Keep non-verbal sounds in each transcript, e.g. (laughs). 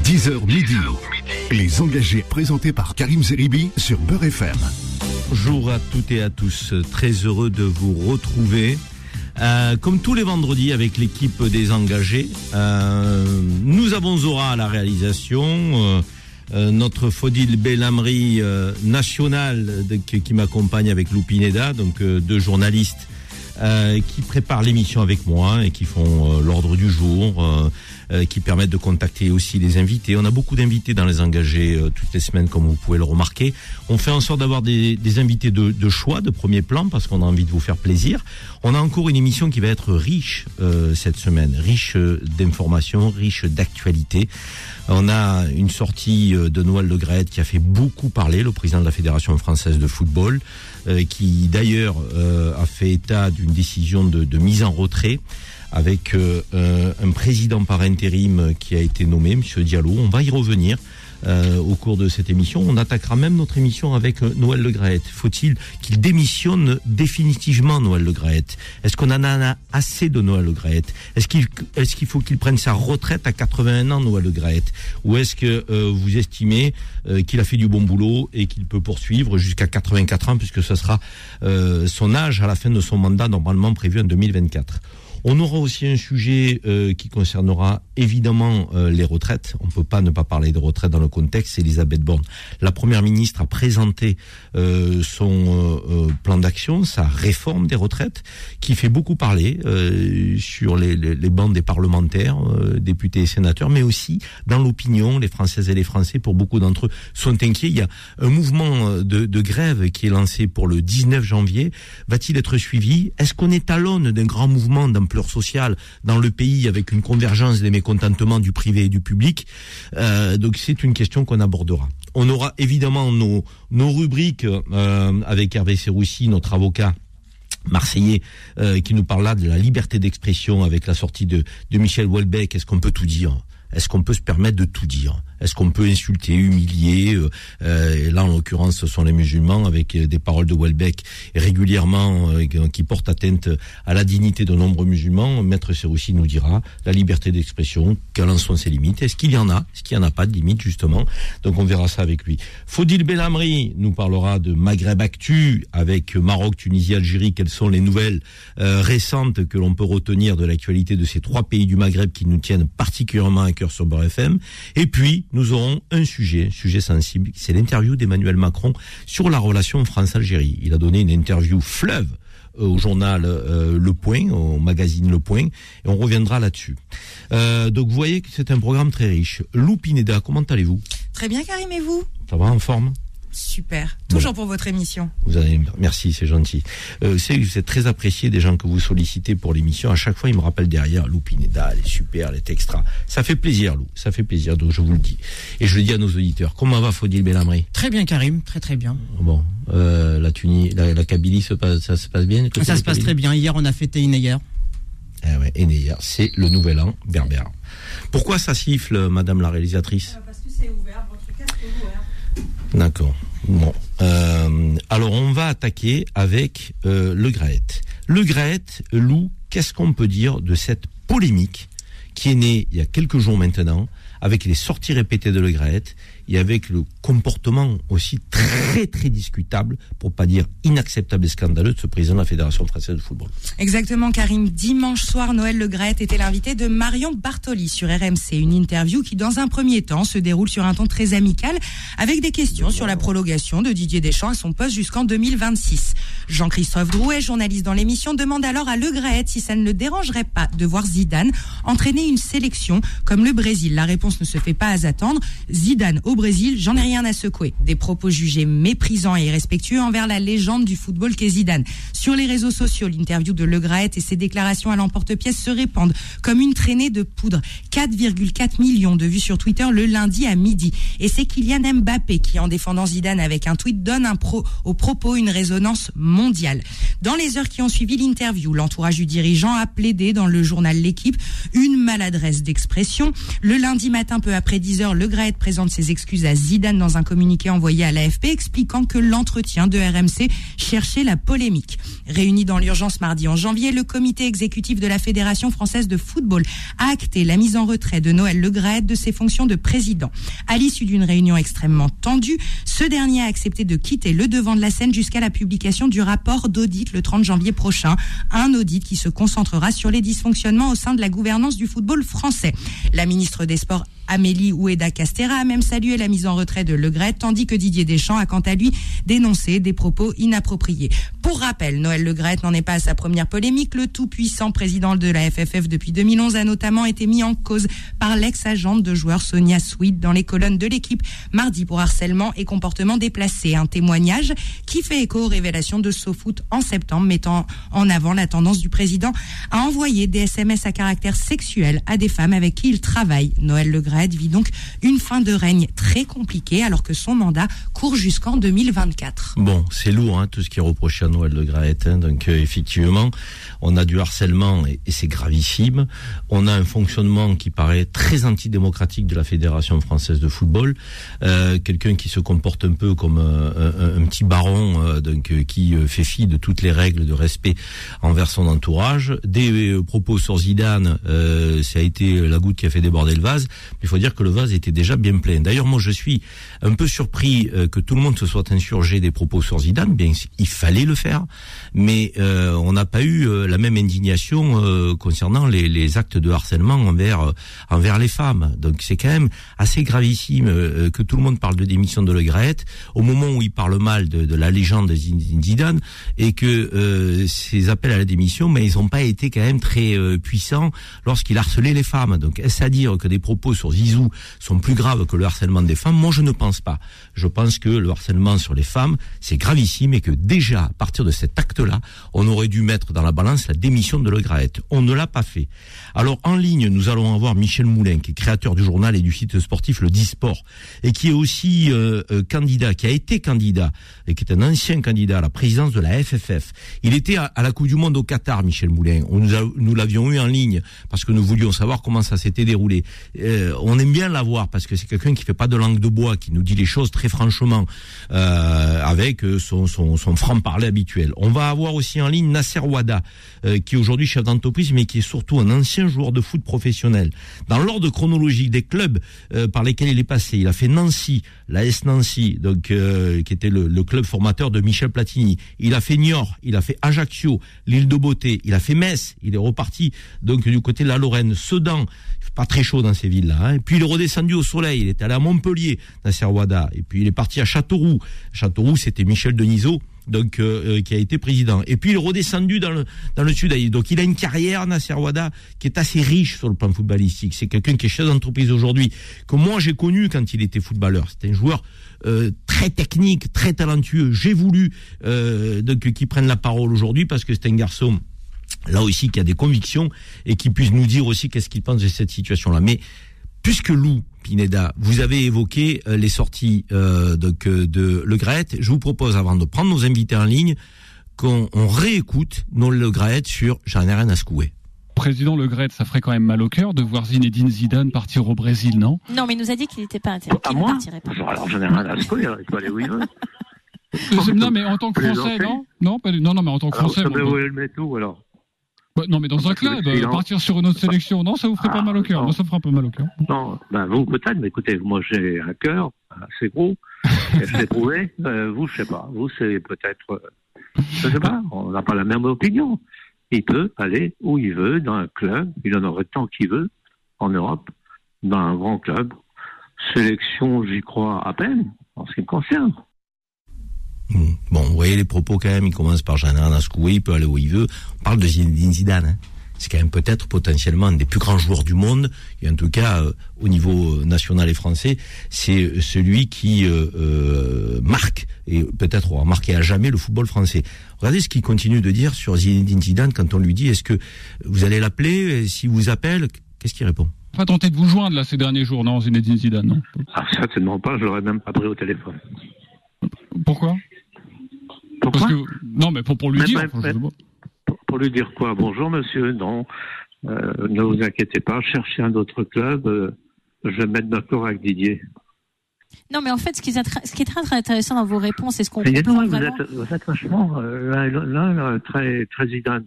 10h midi. Les engagés présentés par Karim Zeribi sur Beurre FM. Bonjour à toutes et à tous. Très heureux de vous retrouver. Euh, comme tous les vendredis avec l'équipe des engagés, euh, nous avons Zora à la réalisation, euh, notre Fodil Bellamri national qui, m'accompagne avec Loupineda, donc deux journalistes qui préparent l'émission avec moi et qui font l'ordre du jour, euh, qui permettent de contacter aussi les invités. On a beaucoup d'invités dans les engagés euh, toutes les semaines, comme vous pouvez le remarquer. On fait en sorte d'avoir des, des invités de, de choix, de premier plan, parce qu'on a envie de vous faire plaisir. On a encore une émission qui va être riche euh, cette semaine, riche euh, d'informations, riche d'actualités. On a une sortie euh, de Noël Le qui a fait beaucoup parler, le président de la Fédération française de football, euh, qui d'ailleurs a fait état d'une décision de, de mise en retrait avec euh, euh, un président par intérim qui a été nommé, Monsieur Diallo. On va y revenir. euh, au cours de cette émission, on attaquera même notre émission avec euh, Noël Le. Faut-il qu'il démissionne définitivement, Noël Le Est-ce qu'on en a assez de Noël Le Est-ce qu'il est-ce qu'il faut qu'il prenne sa retraite à 81 ans, Noël Le Ou est-ce que euh, vous estimez qu'il a fait du bon boulot et qu'il peut poursuivre jusqu'à 84 ans, puisque ce sera son âge à la fin de son mandat normalement prévu en 2024 on aura aussi un sujet euh, qui concernera évidemment euh, les retraites. On ne peut pas ne pas parler de retraites dans le contexte. Elisabeth Borne, la première ministre, a présenté euh, son plan d'action, sa réforme des retraites, qui fait beaucoup parler sur les, les, bancs des parlementaires, députés et sénateurs, mais aussi dans l'opinion. Les Françaises et les Français, pour beaucoup d'entre eux, sont inquiets. Il y a un mouvement de, grève qui est lancé pour le 19 janvier. Va-t-il être suivi? Est-ce qu'on est à l'aune d'un grand mouvement d'ampleur sociale dans le pays avec une convergence des mécontentements du privé et du public Euh, Donc c'est une question qu'on abordera. On aura évidemment nos, nos rubriques euh, avec Hervé Serroussi, notre avocat marseillais euh, qui nous parle là de la liberté d'expression avec la sortie de, de Michel Houellebecq. Est-ce qu'on peut tout dire? Est-ce qu'on peut se permettre de tout dire? Est-ce qu'on peut insulter, humilier euh, euh, Là, en l'occurrence, ce sont les musulmans avec euh, des paroles de Houellebecq régulièrement qui portent atteinte à la dignité de nombreux musulmans. Maître Serroussi nous dira la liberté d'expression, quelles en sont ses limites? Est-ce qu'il y en a? Est-ce qu'il n'y en a pas de limites, justement? Donc, on verra ça avec lui. Faudil Belhamri nous parlera de Maghreb Actu avec Maroc, Tunisie, Algérie. Quelles sont les nouvelles euh, récentes que l'on peut retenir de l'actualité de ces trois pays du Maghreb qui nous tiennent particulièrement à cœur sur Beurre FM Et puis, nous aurons un sujet, un sujet sensible, c'est l'interview d'Emmanuel Macron sur la relation France-Algérie. Il a donné une interview fleuve euh, au journal euh, Le Point, au magazine Le Point, et on reviendra là-dessus. Euh, donc vous voyez que c'est un programme très riche. Lou Pineda, comment allez-vous? Très bien, Karim, et vous? Ça va en forme? Super. Toujours pour votre émission. Vous avez, merci, c'est gentil. Euh, c'est c'est très apprécié des gens que vous sollicitez pour l'émission. À chaque fois, ils me rappellent derrière, Lou Pineda, elle est super, elle est extra. Ça fait plaisir, Lou, ça fait plaisir. Donc je vous le dis. Et je le dis à nos auditeurs. Comment va Faudil Belhamri Très bien, Karim, très très bien. Bon, euh, la Tunisie, la, la Kabylie, se passe, ça se passe bien Ça se passe Kabylie? très bien. Hier, on a fêté Inéyer. Eh ouais, Enéa, c'est le nouvel an berbère. Pourquoi ça siffle, Madame la réalisatrice? Parce que c'est ouvert, votre casque est ouvert. D'accord. Bon. Euh, alors, on va attaquer avec euh, le Graët. Le Graët, Lou, qu'est-ce qu'on peut dire de cette polémique qui est née il y a quelques jours maintenant, avec les sorties répétées de Le Graët et avec le comportement aussi très très discutable, pour pas dire inacceptable et scandaleux de ce président de la Fédération française de football. Exactement, Karim. Dimanche soir, Noël Le Graët était l'invité de Marion Bartoli sur RMC. Une interview qui, dans un premier temps, se déroule sur un ton très amical, avec des questions sur la prolongation de Didier Deschamps à son poste jusqu'en 2026. Jean-Christophe Drouet, journaliste dans l'émission, demande alors à Le Graët si ça ne le dérangerait pas de voir Zidane entraîner une sélection comme le Brésil. La réponse ne se fait pas à attendre. Zidane au Brésil, j'en ai rien à secouer. Des propos jugés méprisants et irrespectueux envers la légende du football qu'est Zidane. Sur les réseaux sociaux, l'interview de Le Graët et ses déclarations à l'emporte-pièce se répandent comme une traînée de poudre. 4,4 millions de vues sur Twitter le lundi à midi. Et c'est Kylian Mbappé qui, en défendant Zidane avec un tweet, donne un pro, au propos une résonance mondiale. Dans les heures qui ont suivi l'interview, l'entourage du dirigeant a plaidé dans le journal L'équipe une maladresse d'expression. Le lundi matin, peu après 10 heures, Le Graët présente ses à Zidane dans un communiqué envoyé à l'AFP expliquant que l'entretien de RMC cherchait la polémique. Réuni dans l'urgence mardi en janvier, le comité exécutif de la Fédération française de football a acté la mise en retrait de Noël Le Graët de ses fonctions de président. À l'issue d'une réunion extrêmement tendue, ce dernier a accepté de quitter le devant de la scène jusqu'à la publication du rapport d'audit le 30 janvier prochain. Un audit qui se concentrera sur les dysfonctionnements au sein de la gouvernance du football français. La ministre des Sports Amélie Oueda Castera a même salué la mise en retrait de Le Gret, tandis que Didier Deschamps a quant à lui dénoncé des propos inappropriés. Pour rappel, Noël Le Gret n'en est pas à sa première polémique. Le tout-puissant président de la FFF depuis 2011 a notamment été mis en cause par l'ex-agente de joueur Sonia Sweet dans les colonnes de l'équipe mardi pour harcèlement et comportement déplacé. Un témoignage qui fait écho aux révélations de SoFoot en septembre, mettant en avant la tendance du président à envoyer des SMS à caractère sexuel à des femmes avec qui il travaille. Le vit donc une fin de règne très compliquée alors que son mandat court jusqu'en 2024. Bon, c'est lourd hein, tout ce qui est reproché à Noël Le Graët. Donc euh, effectivement, on a du harcèlement et, c'est gravissime. On a un fonctionnement qui paraît très antidémocratique de la Fédération française de football. Euh, quelqu'un qui se comporte un peu comme euh, un, petit baron, donc qui fait fi de toutes les règles de respect envers son entourage. Des propos sur Zidane, ça a été la goutte qui a fait déborder le vase. Il faut dire que le vase était déjà bien plein. D'ailleurs, moi, je suis un peu surpris euh, que tout le monde se soit insurgé des propos sur Zidane. Bien, il fallait le faire, mais euh, on n'a pas eu euh, la même indignation concernant les, les, actes de harcèlement envers envers les femmes. Donc, c'est quand même assez gravissime que tout le monde parle de démission de Le Gret au moment où il parle mal de, de la légende de Zidane et que ces appels à la démission, mais ils n'ont pas été quand même très puissants lorsqu'il harcelait les femmes. Donc, est-ce à dire que des propos sur Zizou sont plus graves que le harcèlement des femmes. Moi, je ne pense pas. Je pense que le harcèlement sur les femmes, c'est gravissime et que déjà, à partir de cet acte-là, on aurait dû mettre dans la balance la démission de Le. On ne l'a pas fait. Alors, en ligne, nous allons avoir Michel Moulin, qui est créateur du journal et du site sportif Le Disport, et qui est aussi euh, euh, candidat, qui a été candidat, et qui est un ancien candidat à la présidence de la FFF. Il était à, la Coupe du Monde au Qatar, Michel Moulin. nous, l'avions eu en ligne, parce que nous voulions savoir comment ça s'était déroulé. Euh, on aime bien l'avoir parce que c'est quelqu'un qui fait pas de langue de bois, qui nous dit les choses très franchement, avec son, son, franc-parler habituel. On va avoir aussi en ligne Nasser euh, qui est aujourd'hui chef d'entreprise, mais qui est surtout un ancien joueur de foot professionnel. Dans l'ordre chronologique des clubs par lesquels il est passé, il a fait Nancy, la S Nancy, donc qui était le, le, club formateur de Michel Platini. Il a fait Niort, il a fait Ajaccio, l'île de Beauté, il a fait Metz, il est reparti donc du côté de la Lorraine, Sedan, pas très chaud dans ces villes-là. Hein. Puis il est redescendu au soleil, il est allé à Montpellier, Nasser Ouada. Et puis il est parti à Châteauroux. Châteauroux, c'était Michel Denisot donc euh, euh, qui a été président. Et puis il est redescendu dans le dans le sud. Donc il a une carrière Nasser Ouada qui est assez riche sur le plan footballistique. C'est quelqu'un qui est chef d'entreprise aujourd'hui que moi j'ai connu quand il était footballeur. C'était un joueur euh, très technique, très talentueux. J'ai voulu donc qu'il prenne la parole aujourd'hui parce que c'est un garçon là aussi qui a des convictions et qui puisse nous dire aussi qu'est-ce qu'il pense de cette situation-là. Mais puisque Lou Pineda, vous avez évoqué euh, les sorties euh, de, de Le Gret, je vous propose, avant de prendre nos invités en ligne, qu'on réécoute nos Le Gret sur J'en ai rien à secouer. Président Le Gret, ça ferait quand même mal au cœur de voir Zinedine Zidane partir au Brésil, non? Non, mais il nous a dit qu'il n'était pas intéressé. À moi Alors j'en ai rien à secouer, il peut aller où il veut. (laughs) non, mais en tant que Français, non? Non, pas, non, non, mais en tant que Français. Alors, bon, le mettre où alors? Bah, non, mais dans un club, partir sur une autre sélection, non, ça vous ferait pas mal au cœur. Moi, ça me ferait un peu mal au cœur. Non, ben vous peut-être, mais écoutez, moi j'ai un cœur assez gros, je l'ai trouvé. Euh, vous, je sais pas. Vous, c'est peut-être, euh, je sais pas. On n'a pas la même opinion. Il peut aller où il veut, dans un club. Il en aurait tant qu'il veut, en Europe, dans un grand club. Sélection, j'y crois à peine, en ce qui me concerne. Bon, vous voyez les propos quand même, il commence par Jean Nascoué, il peut aller où il veut. On parle de Zinedine Zidane. Hein. C'est quand même peut-être potentiellement un des plus grands joueurs du monde, et en tout cas euh, au niveau euh, national et français, c'est euh, celui qui marque, et peut-être aura marqué à jamais le football français. Regardez ce qu'il continue de dire sur Zinedine Zidane quand on lui dit est-ce que vous allez l'appeler, si vous appelle, qu'est-ce qu'il répond? Pas tenté de vous joindre là ces derniers jours, non, Zinedine Zidane, non? Ah, certainement pas, je l'aurais même pas pris au téléphone. Pourquoi? Pourquoi Non, mais pour, pour lui dire. pour, lui dire quoi? Bonjour monsieur, non. euh, ne vous inquiétez pas, cherchez un autre club. euh, je vais me mettre d'accord avec Didier. Non, mais en fait, ce qui, est, attra- ce qui est très, très intéressant dans vos réponses, c'est ce qu'on comprend dites-moi, vous vraiment. êtes, vous êtes vachement euh, là, là, là, très, très Zidane.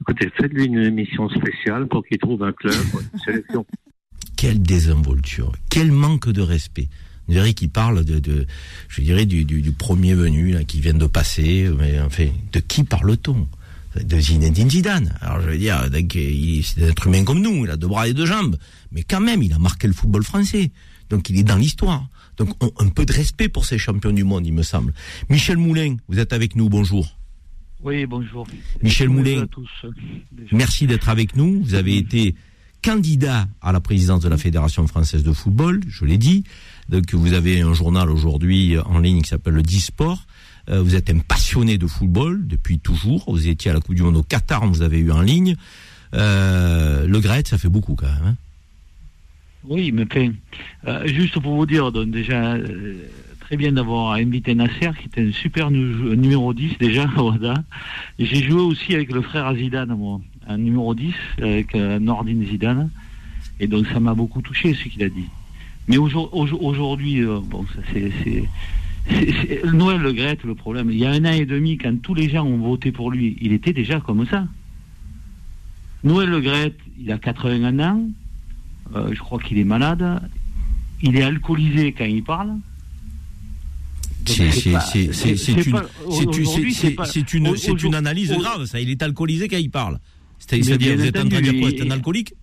Écoutez, faites-lui une émission spéciale pour qu'il trouve un club, une sélection. (laughs) Quelle désinvolture, quel manque de respect. On dirait qu'il parle de, de, je dirais, du, du, du premier venu là, qui vient de passer. Mais enfin, de qui parle-t-on? De Zinedine Zidane. Alors je veux dire, c'est un être humain comme nous, il a deux bras et deux jambes. Mais quand même, il a marqué le football français. Donc il est dans l'histoire. Donc on- un peu de respect pour ces champions du monde, il me semble. Michel Moulin, vous êtes avec nous, bonjour. Oui, bonjour. Michel Bonjour Moulin. à tous. euh. Merci d'être avec nous. Vous avez été candidat à la présidence de la Fédération française de football, je l'ai dit. Donc vous avez un journal aujourd'hui en ligne qui s'appelle le Disport. Euh, vous êtes un passionné de football depuis toujours. Vous étiez à la Coupe du Monde au Qatar, vous avez eu en ligne. Euh, le Gret, ça fait beaucoup quand même. hein. Oui, mais enfin, euh, juste pour vous dire, donc déjà, euh, très bien d'avoir invité Nasser, qui était un super nu- numéro 10 déjà (laughs) à. Et J'ai joué aussi avec le frère Zidane, moi, un numéro 10, avec euh, Nordine Zidane. Et donc ça m'a beaucoup touché ce qu'il a dit. Mais aujourd- aujourd- aujourd'hui, euh, bon, c'est... Noël Le Gret, le problème, il y a un an et demi, quand tous les gens ont voté pour lui, il était déjà comme ça. Noël Le Gret, il a 81 ans, euh, je crois qu'il est malade, il est alcoolisé quand il parle. C'est une, analyse grave. Ça, il est alcoolisé quand il parle. C'est-à-dire, vous êtes en train de dire quoi? C'est un alcoolique?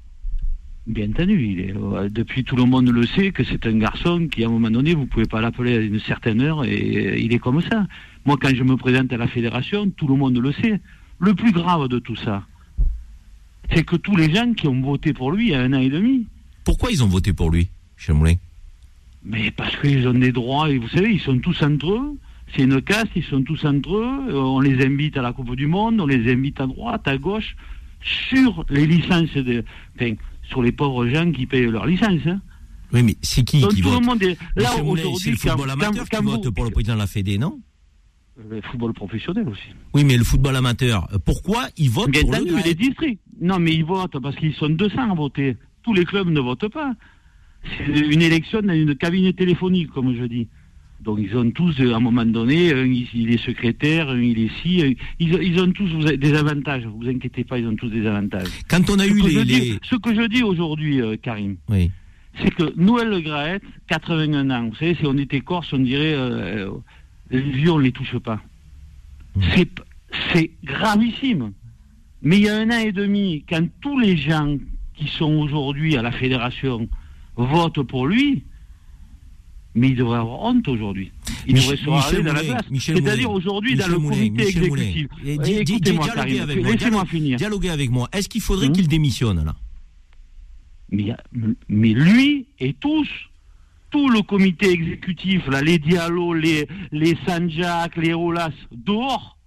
Bien entendu, il est, euh, depuis tout le monde le sait que c'est un garçon qui, à un moment donné, vous pouvez pas l'appeler à une certaine heure et euh, il est comme ça. Moi, quand je me présente à la fédération, tout le monde le sait. Le plus grave de tout ça, c'est que tous les gens qui ont voté pour lui il y a un an et demi, Pourquoi ils ont voté pour lui, Michel Moulin mais parce qu'ils ont des droits, et vous savez, ils sont tous entre eux. C'est une caste, ils sont tous entre eux. Euh, On les invite à la Coupe du Monde, on les invite à droite, à gauche, sur les licences de, enfin, sur les pauvres gens qui payent leur licence. hein. Oui, mais c'est qui Donc qui tout vote le monde est là c'est le football quand- amateur quand qui vous- vote pour le président de la Fédé, non? Le football professionnel aussi. Oui, mais le football amateur, euh, pourquoi ils votent pour le les districts. Non, mais ils votent parce qu'ils sont 200 à voter. Tous les clubs ne votent pas. C'est une élection dans une cabinet téléphonique, comme je dis. Donc ils ont tous, euh, à un moment donné, un, il il est secrétaire, un, il est ci. Ils, ont- ils ont tous des avantages. Vous inquiétez pas, ils ont tous des avantages. Quand on a Ce eu les... je dis, les- ce que je dis aujourd'hui, euh, Karim, Oui. c'est que Noël Le Graët, 81 ans, vous savez, si on était corse, on dirait euh, euh, les vieux, on les touche pas. Mm. C'est p- C'est gravissime. Mais il y a un an et demi, quand tous les gens qui sont aujourd'hui à la fédération votent pour lui, mais il devrait avoir honte aujourd'hui. Il Mich- devrait se Michel dans la. Michel C'est-à-dire aujourd'hui, dans le comité Michel exécutif. Di- Écoutez-moi, dialoguez Karim, avec moi, laissez-moi finir. Dialoguez avec moi. Est-ce qu'il faudrait Hum. qu'il démissionne, là? Mais, il lui et tous, tout le comité exécutif, là, les Diallo, les, les Sanjak, les Olas, dehors,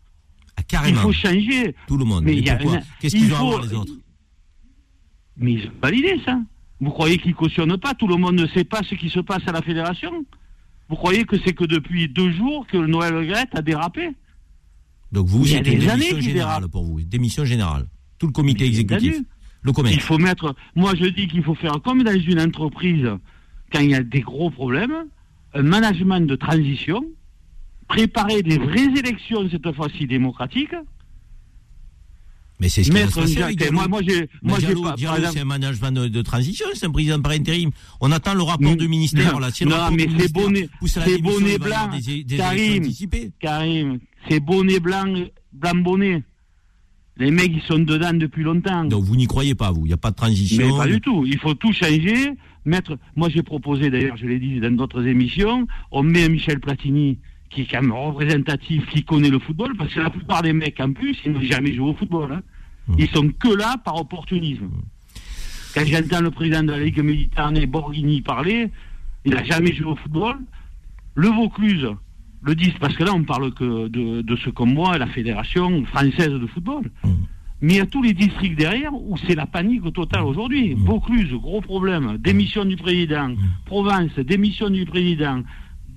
ah, il Carrément. faut changer. Tout le monde. Mais il pourquoi? Qu'est-ce il qu'ils ont à faut- voir les autres? Mais ils ont validé ça. Vous croyez qu'ils cautionnent pas Tout le monde ne sait pas ce qui se passe à la fédération Vous croyez que c'est que depuis deux jours que le Noël Le Gret a dérapé Donc vous, c'est des une années démission générale pour vous. Démission générale. Tout le comité Mais exécutif. Le commerce. Il faut mettre. Moi, je dis qu'il faut faire comme dans une entreprise, quand il y a des gros problèmes, un management de transition, préparer des vraies élections, cette fois-ci démocratiques. Mais c'est ce qui va se passer avec. Moi, moi, j'ai, moi, j'ai pas. exemple- c'est un management de, de transition, c'est un président par intérim. On attend le rapport Mm. du ministère. Non, si non, mais c'est bonnet- c'est bonnet blanc, des, des Karim. Karim, c'est bonnet blanc, blanc bonnet. Les mecs, ils sont dedans depuis longtemps. Donc vous n'y croyez pas, vous. Il n'y a pas de transition. Mais pas du tout. Il faut tout changer. Mettre. Moi, j'ai proposé, d'ailleurs, je l'ai dit dans d'autres émissions, on met un Michel Platini qui est quand même représentatif, qui connaît le football, parce que la plupart des mecs, en plus, ils n'ont jamais joué au football. hein. Mm. Ils sont que là par opportunisme. Quand j'entends le président de la Ligue Méditerranée, Borghini, parler, il n'a jamais joué au football. Le Vaucluse le dit, parce que là, on parle que de, de ce comme moi, la Fédération française de football. Mm. Mais il y a tous les districts derrière où c'est la panique totale aujourd'hui. Mm. Vaucluse, gros problème. Démission du président. Provence, démission du président.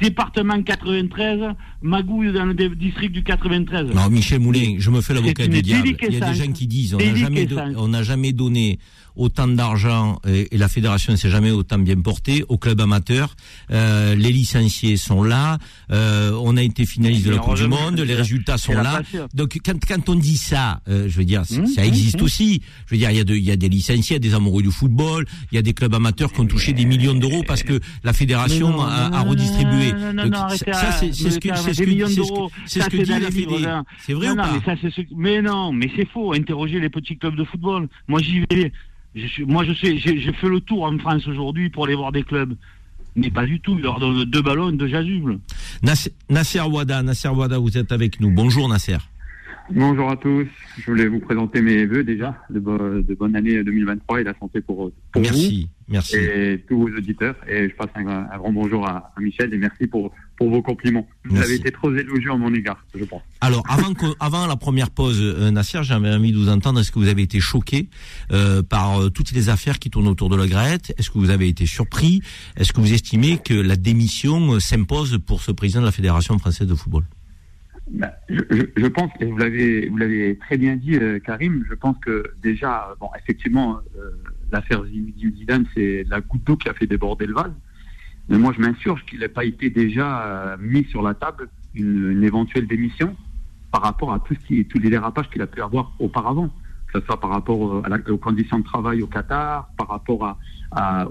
Département 93, magouille dans le district du 93. Non, Michel Moulin, je me fais l'avocat du diable. Il y a des gens qui disent on n'a jamais, do- jamais donné autant d'argent et, et la fédération ne s'est jamais autant bien portée au club amateur. Euh, les licenciés sont là. euh, on a été finaliste de la Coupe du Monde. Les résultats sont là. Donc quand, quand on dit ça, euh, je veux dire, Hum, ça hum, existe hum. aussi. Je veux dire, il y a de, il y a des licenciés, il y a des amoureux du football, il y a des clubs amateurs qui ont touché des millions d'euros parce que la fédération non, a, non, a redistribué. non, non, non, Donc, non, arrêtez, ça, c'est ce que, c'est ce que, c'est ce que- dit la Fédé. C'est vrai non, ou non, pas mais ça, ce... mais non, mais c'est faux. Interrogez les petits clubs de football. Moi, j'y vais. Je suis... Moi, je sais, j'ai fait le tour en France aujourd'hui pour aller voir des clubs. Mais pas du tout. Ils leur donnent deux ballons, deux jasubles. Nasser, Nasser Wada, Nasser Wada, vous êtes avec nous. Bonjour Nasser. Bonjour à tous. Je voulais vous présenter mes vœux déjà de, bo- de bonne année 2023 et la santé pour, pour Merci, vous merci. Et tous vos auditeurs. Et je passe un, un grand bonjour à, à Michel et merci pour, pour vos compliments. Vous Merci. avez été trop élogieux à mon égard, je pense. Alors, avant, que, (laughs) avant la première pause, euh, Nasser, j'avais envie de vous entendre. Est-ce que vous avez été choqué euh, par euh, toutes les affaires qui tournent autour de la Graette Est-ce que vous avez été surpris? Est-ce que vous estimez que la démission euh, s'impose pour ce président de la Fédération française de football? Ben, je, je, je pense, et vous l'avez, vous l'avez très bien dit, Karim, je pense que déjà, bon, effectivement, l'affaire Zidane, c'est la goutte d'eau qui a fait déborder le vase. Mais moi, je m'insurge qu'il n'ait pas été déjà euh, mis sur la table une, éventuelle démission par rapport à tout ce qui, tous les dérapages qu'il a pu avoir auparavant, que ce soit par rapport euh, aux conditions de travail au Qatar, par rapport à,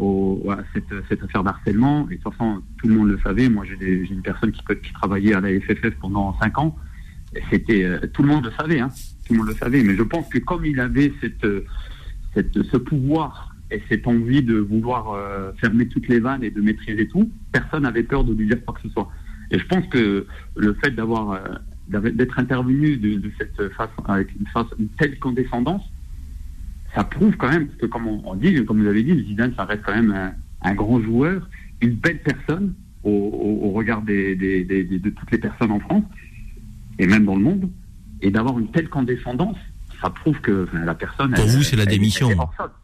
cette, affaire d'harcèlement. Et de toute façon, tout le monde le savait. Moi, j'ai une personne qui, qui travaillait à la FFF pendant cinq ans. Et C'était euh, tout le monde le savait, hein. Tout le monde le savait. Mais je pense que comme il avait cette, cette, ce pouvoir et cette envie de vouloir euh, fermer toutes les vannes et de maîtriser tout, personne n'avait peur de lui dire quoi que ce soit. Et je pense que le fait d'avoir euh, d'être intervenu de, cette façon avec une, telle condescendance, ça prouve quand même que comme on, on dit, comme vous avez dit, Zidane, ça reste quand même un, grand joueur, une belle personne au, regard des- de toutes les personnes en France et même dans le monde, et d'avoir une telle condescendance, ça prouve que la personne. Pour elle- vous, c'est la elle- démission.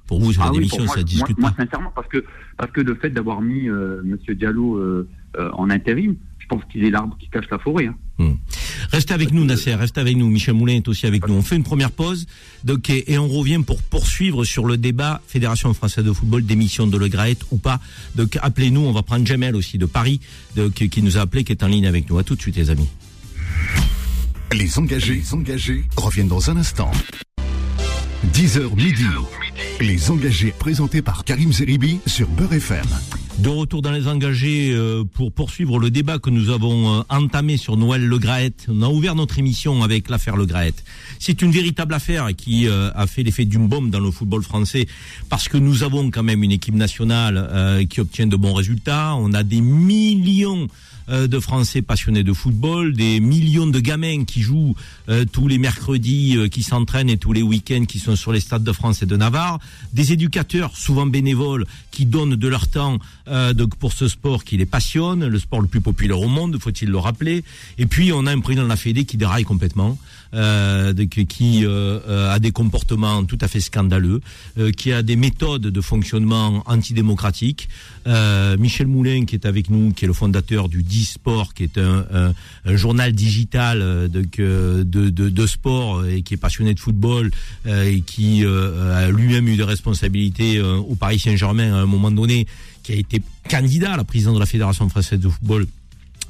Pour vous, c'est la Ah oui, démission, pour moi, ça ne discute moi, pas. Moi, sincèrement, parce que, parce que le fait d'avoir mis euh, Monsieur Diallo euh, euh, en intérim, je pense qu'il est l'arbre qui cache la forêt. hein. Restez avec nous, Nasser, restez avec nous. Michel Moulin est aussi avec nous. On fait une première pause donc, et, et on revient pour poursuivre sur le débat Fédération française de football, démission de Le Graët ou pas. Donc appelez-nous, on va prendre Jamel aussi de Paris qui nous a appelé, qui est en ligne avec nous. À tout de suite, les amis. Les engagés, engagés reviennent dans un instant. 10h midi. Les engagés présentés par Karim Zeribi sur Beurre FM. De retour dans les engagés euh, pour poursuivre le débat que nous avons euh, entamé sur Noël Le Graët. On a ouvert notre émission avec l'affaire Le Graët. C'est une véritable affaire qui euh, a fait l'effet d'une bombe dans le football français parce que nous avons quand même une équipe nationale qui obtient de bons résultats. On a des millions de Français passionnés de football, des millions de gamins qui jouent euh, tous les mercredis, euh, qui s'entraînent et tous les week-ends qui sont sur les stades de France et de Navarre, des éducateurs souvent bénévoles qui donnent de leur temps euh, pour ce sport qui les passionne, le sport le plus populaire au monde, faut-il le rappeler. Et puis on a un président de la Fédé qui déraille complètement, euh, de- qui euh, euh, a des comportements tout à fait scandaleux, euh, qui a des méthodes de fonctionnement antidémocratiques. Euh, Michel Moulin qui est avec nous, qui est le fondateur du Sport, qui est un, un- un journal digital euh, de, de, de, sport et qui est passionné de football et qui a lui-même eu des responsabilités au Paris Saint-Germain à un moment donné, qui a été candidat à la présidence de la Fédération française de football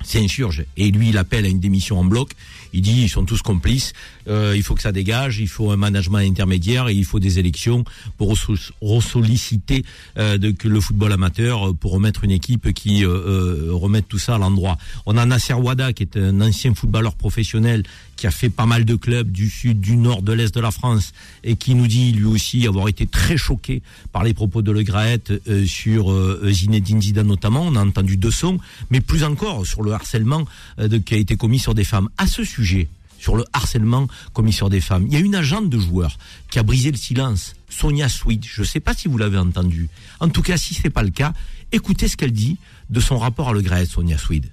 s'insurge et lui il appelle à une démission en bloc. Il dit ils sont tous complices, euh, il faut que ça dégage, il faut un management intermédiaire et il faut des élections pour resso- ressolliciter euh, le football amateur euh, pour remettre une équipe qui euh, remette tout ça à l'endroit. On a Nasser Wada qui est un ancien footballeur professionnel qui a fait pas mal de clubs du sud, du nord, de l'est de la France et qui nous dit lui aussi avoir été très choqué par les propos de Le Graët euh, sur euh, Zinedine Zidane notamment. On a entendu deux sons, mais plus encore sur le harcèlement euh, qui a été commis sur des femmes. À ce sujet, sur le harcèlement commis sur des femmes, il y a une agente de joueurs qui a brisé le silence, Sonia Swede. Je ne sais pas si vous l'avez entendu. En tout cas, si ce n'est pas le cas, écoutez ce qu'elle dit de son rapport à Le Graët, Sonia Swede.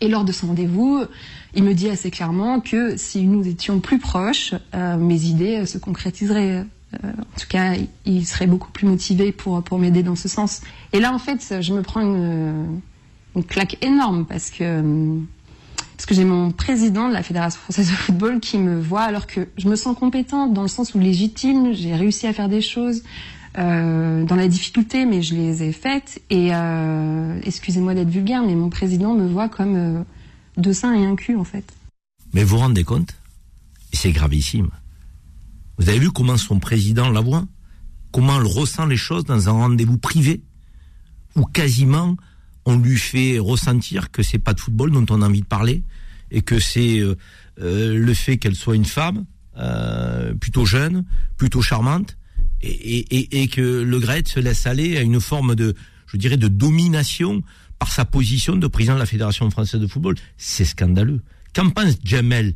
Et lors de ce rendez-vous, il me dit assez clairement que si nous étions plus proches, euh, mes idées se concrétiseraient. Euh, en tout cas, il serait beaucoup plus motivé pour, pour m'aider dans ce sens. Et là, en fait, je me prends une, une claque énorme parce que parce que j'ai mon président de la Fédération française de football qui me voit alors que je me sens compétente dans le sens où légitime, j'ai réussi à faire des choses euh, dans la difficulté, mais je les ai faites. Et euh, excusez-moi d'être vulgaire, mais mon président me voit comme euh, deux seins et un cul en fait. Mais vous vous rendez compte? C'est gravissime. Vous avez vu comment son président la voit Comment elle ressent les choses dans un rendez-vous privé où quasiment on lui fait ressentir que c'est pas de football dont on a envie de parler et que c'est le fait qu'elle soit une femme plutôt jeune, plutôt charmante et- et- et que le Gret se laisse aller à une forme de, je dirais, de domination par sa position de président de la Fédération française de football. C'est scandaleux. Qu'en pense Jamel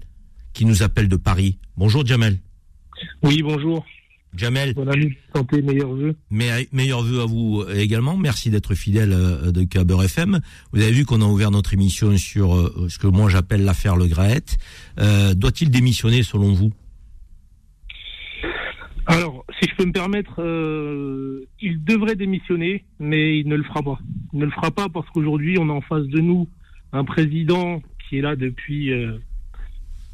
qui nous appelle de Paris? Bonjour Jamel. Oui, bonjour. Jamel. Bonne année, santé, meilleurs vœux. Mais meilleurs vœux à vous euh, également. Merci d'être fidèle euh, de Caber FM. Vous avez vu qu'on a ouvert notre émission sur euh, ce que moi j'appelle l'affaire Le Graët. Euh, Doit-il démissionner selon vous? Alors, si je peux me permettre, euh, il devrait démissionner, mais il ne le fera pas. Il ne le fera pas parce qu'aujourd'hui, on a en face de nous un président qui est là depuis euh,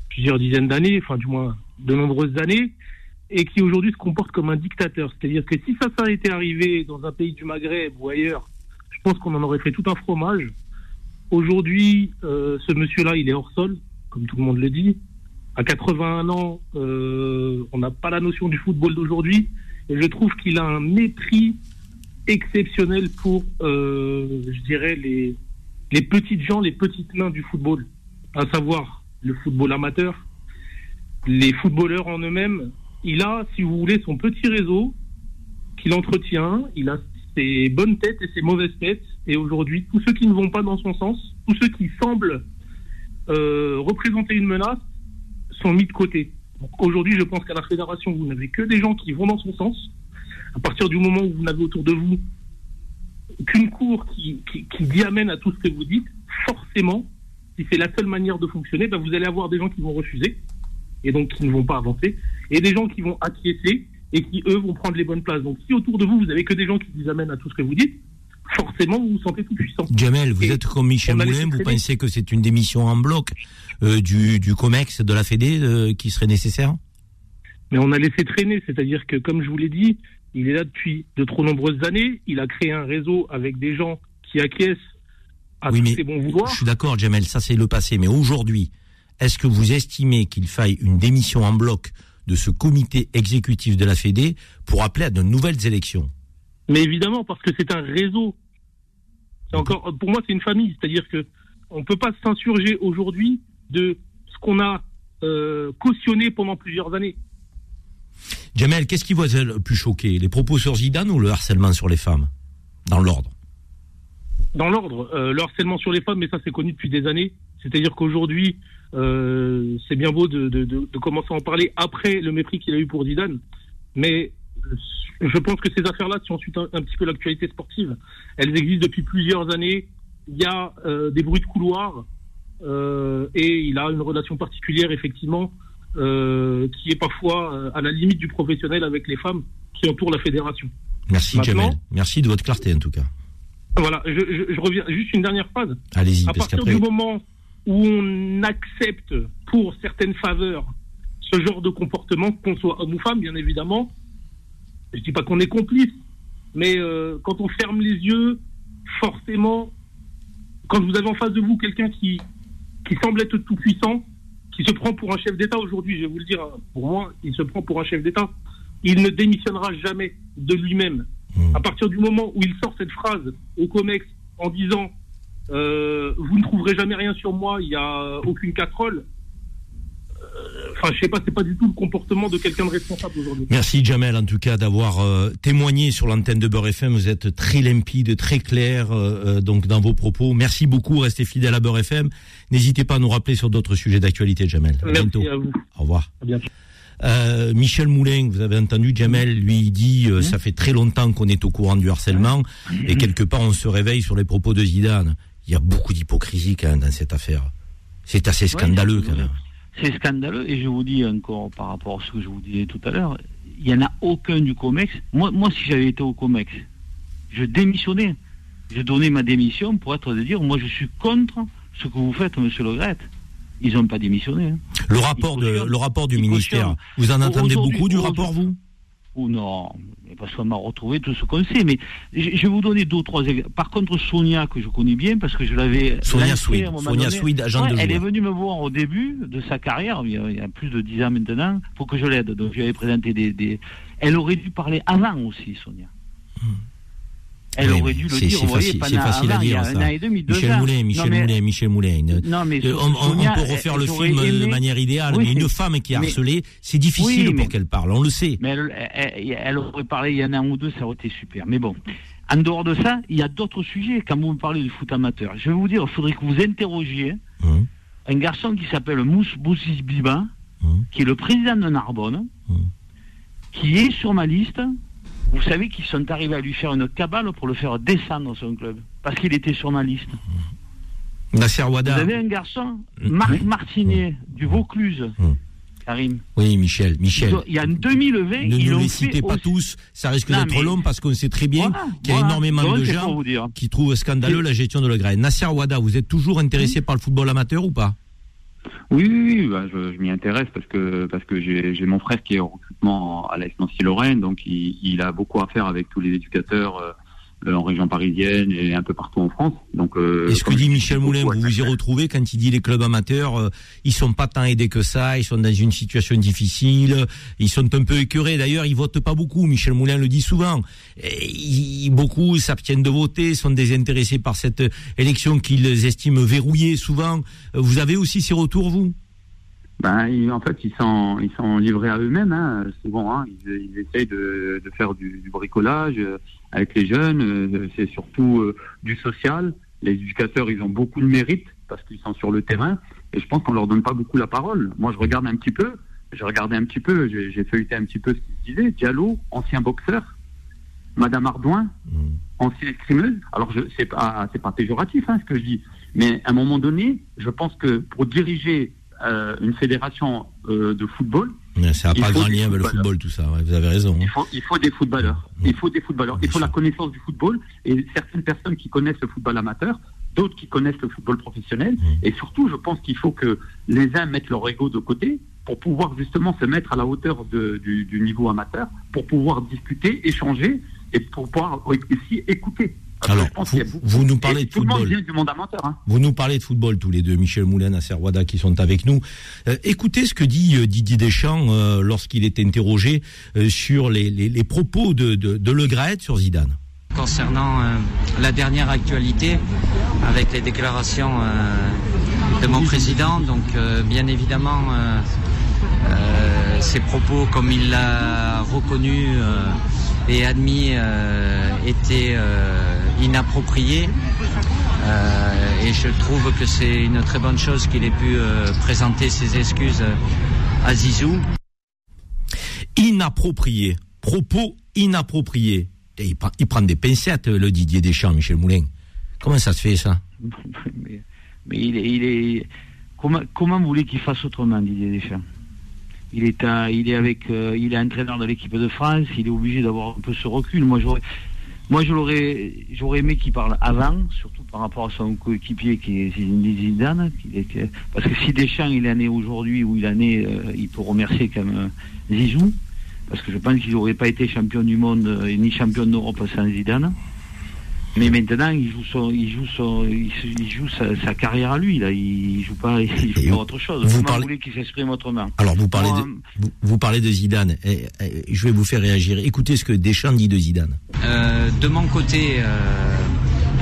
plusieurs dizaines d'années, enfin du moins de nombreuses années, et qui aujourd'hui se comporte comme un dictateur. C'est-à-dire que si ça, ça été arrivé dans un pays du Maghreb ou ailleurs, je pense qu'on en aurait fait tout un fromage. Aujourd'hui, euh, ce monsieur-là, il est hors sol, comme tout le monde le dit. À 81 ans, euh, on n'a pas la notion du football d'aujourd'hui. Et je trouve qu'il a un mépris exceptionnel pour, euh, je dirais, les, les petites gens, les petites mains du football. À savoir le football amateur, les footballeurs en eux-mêmes. Il a, si vous voulez, son petit réseau qu'il entretient. Il a ses bonnes têtes et ses mauvaises têtes. Et aujourd'hui, tous ceux qui ne vont pas dans son sens, tous ceux qui semblent euh, représenter une menace, sont mis de côté. Aujourd'hui, je pense qu'à la fédération, vous n'avez que des gens qui vont dans son sens. À partir du moment où vous n'avez autour de vous qu'une cour qui, qui, qui dit amène à tout ce que vous dites, forcément, si c'est la seule manière de fonctionner, ben vous allez avoir des gens qui vont refuser et donc qui ne vont pas avancer, et des gens qui vont acquiescer et qui, eux, vont prendre les bonnes places. Donc si autour de vous, vous avez que des gens qui vous amènent à tout ce que vous dites, forcément, vous vous sentez tout puissant. Jamel, vous êtes comme Michel Moulin, vous pensez que c'est une démission en bloc euh, du, du COMEX, de la Fédé, euh, qui serait nécessaire? Mais on a laissé traîner, c'est-à-dire que, comme je vous l'ai dit, il est là depuis de trop nombreuses années. Il a créé un réseau avec des gens qui acquiescent à Oui, tous mais ses bons vouloirs. Je suis d'accord, Jamel, ça c'est le passé. Mais aujourd'hui, est-ce que vous estimez qu'il faille une démission en bloc de ce comité exécutif de la Fédé pour appeler à de nouvelles élections? Mais évidemment, parce que c'est un réseau. C'est encore, pour moi, c'est une famille. C'est-à-dire que on peut pas s'insurger aujourd'hui de ce qu'on a euh, cautionné pendant plusieurs années. Jamel, qu'est-ce qui vous a le plus choqué? Les propos sur Zidane ou le harcèlement sur les femmes? Dans l'ordre. Dans l'ordre, euh, le harcèlement sur les femmes, mais ça c'est connu depuis des années. C'est-à-dire qu'aujourd'hui, euh, c'est bien beau de, de, de, de commencer à en parler après le mépris qu'il a eu pour Zidane, mais je pense que ces affaires-là, si on suit un, un petit peu l'actualité sportive, elles existent depuis plusieurs années. Il y a euh, des bruits de couloir euh, et il a une relation particulière, effectivement, euh, qui est parfois euh, à la limite du professionnel avec les femmes qui entourent la fédération. Merci Jamel. Merci de votre clarté en tout cas. Voilà, je, je, je reviens juste une dernière phrase. Allez-y, À parce partir du moment où on accepte pour certaines faveurs ce genre de comportement, qu'on soit homme ou femme, bien évidemment, je dis pas qu'on est complice, mais euh, quand on ferme les yeux, forcément, quand vous avez en face de vous quelqu'un qui, qui semble être tout puissant, qui se prend pour un chef d'État aujourd'hui, je vais vous le dire, hein, pour moi, il se prend pour un chef d'État, il ne démissionnera jamais de lui-même. À partir du moment où il sort cette phrase au COMEX en disant euh, Vous ne trouverez jamais rien sur moi, il n'y a aucune casserole. Euh, Enfin, je sais pas, c'est pas du tout le comportement de quelqu'un de responsable aujourd'hui. Merci Jamel en tout cas d'avoir euh, témoigné sur l'antenne de Beurre FM. Vous êtes très limpide, très clair euh, euh, donc dans vos propos. Merci beaucoup, restez fidèle à Beurre FM. N'hésitez pas à nous rappeler sur d'autres sujets d'actualité, Jamel. À Merci bientôt. à vous. Au revoir. À bientôt. Euh, Michel Moulin, vous avez entendu Jamel, lui il dit euh, ça fait très longtemps qu'on est au courant du harcèlement et quelque part on se réveille sur les propos de Zidane. Il y a beaucoup d'hypocrisie quand même dans cette affaire. C'est assez scandaleux quand même. C'est scandaleux et je vous dis encore par rapport à ce que je vous disais tout à l'heure, il n'y en a aucun du COMEX. Moi, moi si j'avais été au COMEX, je démissionnais. j'ai donné ma démission pour être de dire, moi je suis contre ce que vous faites, Monsieur Le Gret. Ils n'ont pas démissionné. hein. Le rapport, de, le rapport du ministère, vous en entendez beaucoup du rapport, vous? Ou non, mais parce qu'on m'a retrouvé tout ce qu'on sait. Mais je je vais vous donner deux ou trois exemples. Par contre, Sonia, que je connais bien, parce que je l'avais. Sonia Swede, Sonia. Swede, agent de Elle est venue me voir au début de sa carrière, il y a, il y a plus de dix ans maintenant, pour que je l'aide. Donc, je lui avais présenté des, des- Elle aurait dû parler avant aussi, Sonia. Elle. Oui, aurait dû le dire, c'est vous voyez, facile- pendant c'est facile à dire, a ça. un an et demi, deux Michel ans. Moulin, Michel mais- Moulin, Michel Moulin. Non, mais Euh, on, on- Sonia, on peut refaire elle- le film de manière idéale, Oui, mais une femme qui est harcelée, c'est difficile Oui, pour qu'elle parle, on le sait. Mais elle, elle- elle aurait parlé il y en a un ou deux, ça aurait été super. Mais bon, en dehors de ça, il y a d'autres sujets. Quand vous me parlez du foot amateur, je vais vous dire, il faudrait que vous interrogiez Hum. un garçon qui s'appelle Mousse Boussis Biba, qui est le président de Narbonne, qui est sur ma liste. Vous savez qu'ils sont arrivés à lui faire une cabale pour le faire descendre son club, parce qu'il était sur ma liste. Nasser Ouada. Vous avez un garçon, Marc Martinet, du Vaucluse, Karim. Oui, Michel, Michel. Il y a en 2020, Ne ils nous l'ont les citez pas aussi. tous, ça risque Non, d'être long parce qu'on sait très bien Voilà, qu'il y a voilà. énormément Donc, de gens qui trouvent scandaleux la gestion de Le Gret. Nasser Ouada, vous êtes toujours intéressé par le football amateur ou pas? Oui, oui, oui, bah, je, je m'y intéresse parce que parce que j'ai mon frère qui est au recrutement à l'AS Nancy-Lorraine, donc il, il a beaucoup à faire avec tous les éducateurs euh, en région parisienne et un peu partout en France. Donc, euh, Et ce que dit Michel Moulin, vous vous y retrouvez quand il dit les clubs amateurs, euh, ils sont pas tant aidés que ça, ils sont dans une situation difficile, ils sont un peu écœurés. D'ailleurs, ils votent pas beaucoup. Michel Moulin le dit souvent. Et ils- beaucoup s'abstiennent de voter, sont désintéressés par cette élection qu'ils estiment verrouillée souvent. Euh, Vous avez aussi ces retours, vous? Ben, ils- en fait, ils sont, ils sont livrés à eux-mêmes. Hein. Bon, hein. ils, ils essayent de, de faire du, du bricolage euh, avec les jeunes. euh, C'est surtout euh, du social. Les éducateurs, ils ont beaucoup de mérite parce qu'ils sont sur le terrain. Et je pense qu'on leur donne pas beaucoup la parole. Moi, je regarde un petit peu. J'ai regardé un petit peu. J'ai feuilleté un petit peu ce qu'ils disaient. Diallo, ancien boxeur. Madame Ardouin, ancienne escrimeuse. Alors, je c'est pas, c'est pas péjoratif hein, ce que je dis. Mais à un moment donné, je pense que pour diriger euh, une fédération euh, de football, Mais Ça n'a pas grand lien avec le football, tout ça. ouais, vous avez raison. hein. il faut, il faut des footballeurs. Il faut des footballeurs. Il faut la connaissance du football et certaines personnes qui connaissent le football amateur, d'autres qui connaissent le football professionnel. Et surtout, je pense qu'il faut que les uns mettent leur ego de côté pour pouvoir justement se mettre à la hauteur de- du, du niveau amateur, pour pouvoir discuter, échanger et pour pouvoir aussi écouter. Alors, vous, nous parlez de football. vient du monde amateur. Hein. Vous nous parlez de football tous les deux, Michel Moulin, Nasser Ouada, qui sont avec nous. Euh, écoutez ce que dit euh, Didier Deschamps euh, lorsqu'il est interrogé euh, sur les, les- les propos de, de, de Le Graët sur Zidane. Concernant euh, la dernière actualité, avec les déclarations euh, de mon président, donc euh, bien évidemment, euh, euh, ces propos, comme il l'a reconnu euh, et admis, euh, étaient inappropriés. Euh, et je trouve que c'est une très bonne chose qu'il ait pu euh, présenter ses excuses euh, à Zizou. Inapproprié. Propos inappropriés. Et il, prend, il prend des pincettes, le Didier Deschamps, Michel Moulin. Comment ça se fait, ça? Mais, (laughs) mais il est, il est comment, comment voulez qu'il fasse autrement, Didier Deschamps? Il est, à- il est avec, euh, il est entraîneur de l'équipe de France. Il est obligé d'avoir un peu ce recul. Moi, j'aurais, moi, je l'aurais, j'aurais aimé qu'il parle avant, surtout par rapport à son coéquipier qui est Zidane. est- parce que si Deschamps il est né aujourd'hui ou il est né, euh, il peut remercier même euh, Zizou, parce que je pense qu'il n'aurait pas été champion du monde euh, ni champion d'Europe sans Zidane. Mais maintenant, il joue son, il joue son, il, joue sa, sa carrière à lui. Là, il joue pas, (laughs) il joue pas autre chose. vous Comment parlez- voulez qu'il s'exprime autrement Alors, vous parlez, Moi, de, vous, vous parlez de Zidane. Et, et, je vais vous faire réagir. Écoutez ce que Deschamps dit de Zidane. Euh, de mon côté, euh,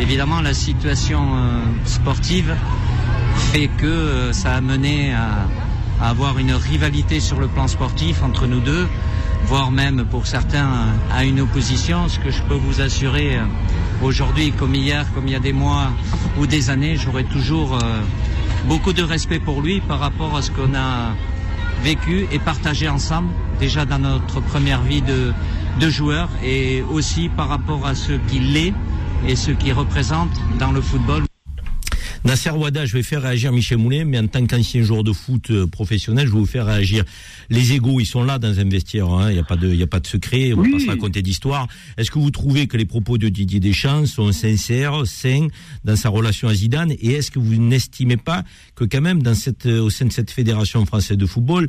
évidemment, la situation euh, sportive fait que euh, ça a mené à, à avoir une rivalité sur le plan sportif entre nous deux, voire même pour certains à une opposition. Ce que je peux vous assurer euh, aujourd'hui, comme hier, comme il y a des mois ou des années, j'aurai toujours euh, beaucoup de respect pour lui par rapport à ce qu'on a vécu et partagé ensemble déjà dans notre première vie de, de joueur et aussi par rapport à ce qu'il est et ce qu'il représente dans le football. Nasser Ouada, je vais faire réagir Michel Moulin, mais en tant qu'ancien joueur de foot euh, professionnel, je vais vous faire réagir. Les égaux, ils sont là dans un vestiaire, hein. il n'y a pas de, y a pas de secret, on va pas se raconter d'histoire. Est-ce que vous trouvez que les propos de Didier Deschamps sont sincères, sains dans sa relation à Zidane, et est-ce que vous n'estimez pas que quand même dans cette, au sein de cette fédération française de football,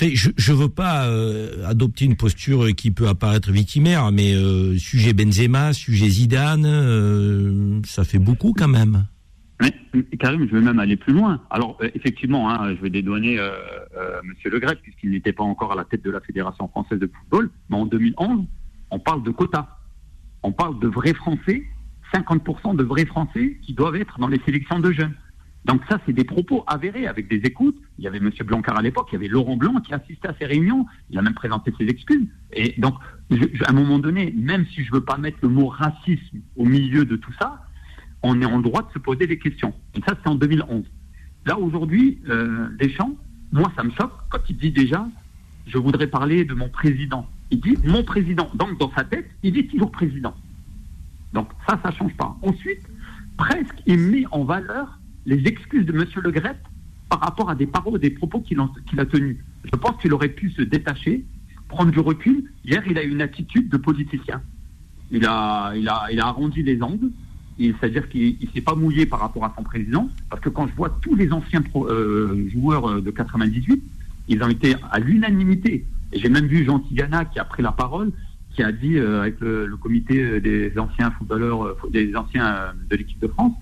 je ne veux pas euh, adopter une posture qui peut apparaître victimaire, mais euh, sujet Benzema, sujet Zidane, euh, ça fait beaucoup quand même. Mais, Karim, je vais même aller plus loin. Alors, euh, effectivement, hein, je vais dédouaner euh, euh, Monsieur Le Gret, puisqu'il n'était pas encore à la tête de la Fédération française de football, mais en 2011, on parle de quotas. On parle de vrais Français, 50% de vrais Français qui doivent être dans les sélections de jeunes. Donc ça, c'est des propos avérés avec des écoutes. Il y avait Monsieur Blancard à l'époque, il y avait Laurent Blanc qui assistait à ces réunions. Il a même présenté ses excuses. Et donc, à un moment donné, même si je veux pas mettre le mot racisme au milieu de tout ça, on est en droit de se poser des questions. Et ça, c'est en 2011. Là, aujourd'hui, euh, Deschamps, moi, ça me choque quand il dit déjà, je voudrais parler de mon président. Il dit mon président. Donc, dans sa tête, il dit toujours président. Donc, ça, ça change pas. Ensuite, presque, il met en valeur les excuses de M. Le Gret par rapport à des paroles, des propos qu'il a tenus. Je pense qu'il aurait pu se détacher, prendre du recul. Hier, il a eu une attitude de politicien. Il a, il a, il a arrondi les angles. C'est-à-dire qu'il ne s'est pas mouillé par rapport à son président. Parce que quand je vois tous les anciens pro- euh, joueurs euh, de 98, ils ont été à l'unanimité. Et j'ai même vu Jean Tigana qui a pris la parole, qui a dit euh, avec le, le comité des anciens footballeurs, des anciens de l'équipe de France,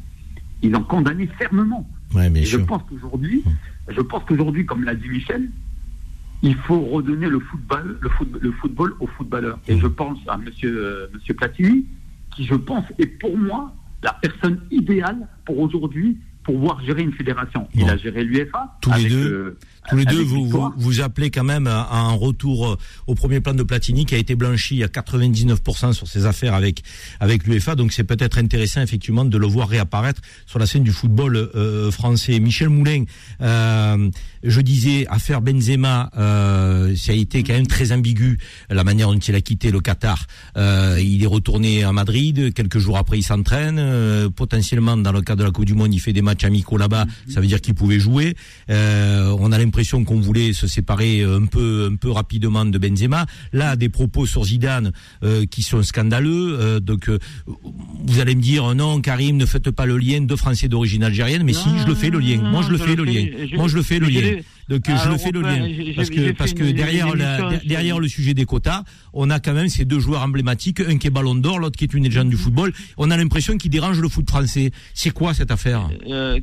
ils ont condamné fermement. Ouais, mais Et je pense qu'aujourd'hui, je pense qu'aujourd'hui, comme l'a dit Michel, il faut redonner le football, le foot- le football aux footballeurs. Et je pense à Monsieur, euh, Monsieur Platini, qui je pense est pour moi la personne idéale pour aujourd'hui pour pouvoir gérer une fédération. Il a géré les avec, deux, euh, tous les deux, vous, vous, vous appelez quand même à un retour euh, au premier plan de Platini qui a été blanchi à 99% sur ses affaires avec avec l'UEFA. Donc c'est peut-être intéressant effectivement de le voir réapparaître sur la scène du football euh, français. Michel Moulin, euh, je disais affaire Benzema, euh, ça a été quand même très ambigu la manière dont il a quitté le Qatar. Euh, il est retourné à Madrid quelques jours après il s'entraîne. euh, potentiellement dans le cadre de la Coupe du Monde, il fait des matchs amicaux là-bas. Ça veut dire qu'il pouvait jouer. Euh, on a l'impression qu'on voulait se séparer un peu un peu rapidement de Benzema. Là, des propos sur Zidane euh, qui sont scandaleux. Euh, donc euh, vous allez me dire non, Karim, ne faites pas le lien de Français d'origine algérienne. Mais si, je le fais le lien. Moi, je le fais le lien. je- Moi, je le fais le lien. Donc je le fais le lien parce que parce que une- derrière une la, émission derrière le sujet des quotas, on a quand même ces deux joueurs emblématiques, un qui est Ballon d'Or, l'autre qui est une légende du football. On a l'impression qu'ils dérangent le foot français. C'est quoi cette affaire? Euh,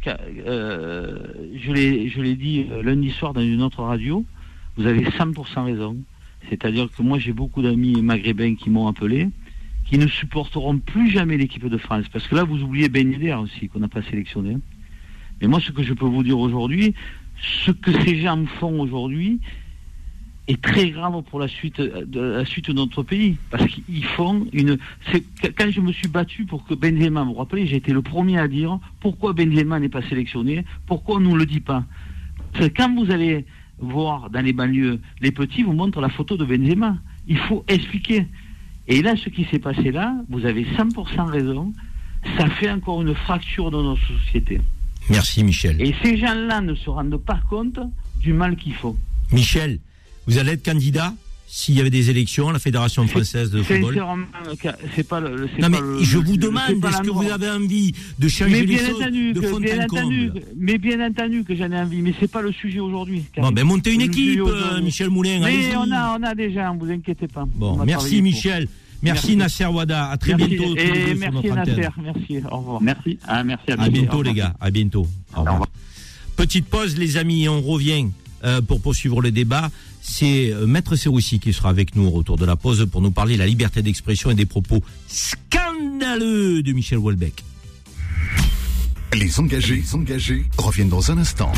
euh, je l'ai je l'ai dit euh, lundi soir dans une autre radio, vous avez 100% raison. C'est-à-dire que moi j'ai beaucoup d'amis maghrébins qui m'ont appelé, qui ne supporteront plus jamais l'équipe de France. Parce que là vous oubliez Ben Yedder aussi, qu'on n'a pas sélectionné. Mais moi ce que je peux vous dire aujourd'hui, ce que ces gens font aujourd'hui est très grave pour la suite suite de notre pays. Parce qu'ils font une quand je me suis battu pour que Benzema vous vous rappelez j'ai été le premier à dire pourquoi Benzema n'est pas sélectionné pourquoi on nous le dit pas. Quand vous allez voir dans les banlieues les petits vous montrent la photo de Benzema. Il faut expliquer. Et là ce qui s'est passé là vous avez 100% raison ça fait encore une fracture dans notre société Merci Michel. et ces gens-là ne se rendent pas compte du mal qu'ils font Michel, vous allez être candidat s'il y avait des élections à la Fédération française de football Sincèrement, c'est pas le. Non mais le- je vous demande, est-ce que vous avez envie de changer les choses entendu, de fond bien en entendu, comble que- mais bien entendu que j'en ai envie, mais c'est pas le sujet aujourd'hui. Bon, ben montez une équipe, euh, Michel Moulin, Mais on a, on a déjà, vous inquiétez pas. On Bon, merci pour. Merci, Nasser Wada. À très Merci. bientôt. Et sur merci antenne. Nasser, merci. Au revoir. Merci. Ah, merci À bientôt, les gars. À bientôt. Au revoir. Petite pause, les amis, et on revient euh, pour poursuivre le débat. C'est euh, Maître Serroussi qui sera avec nous au retour de la pause pour nous parler de la liberté d'expression et des propos scandaleux de Michel Houellebecq. Les engagés, les engagés reviennent dans un instant.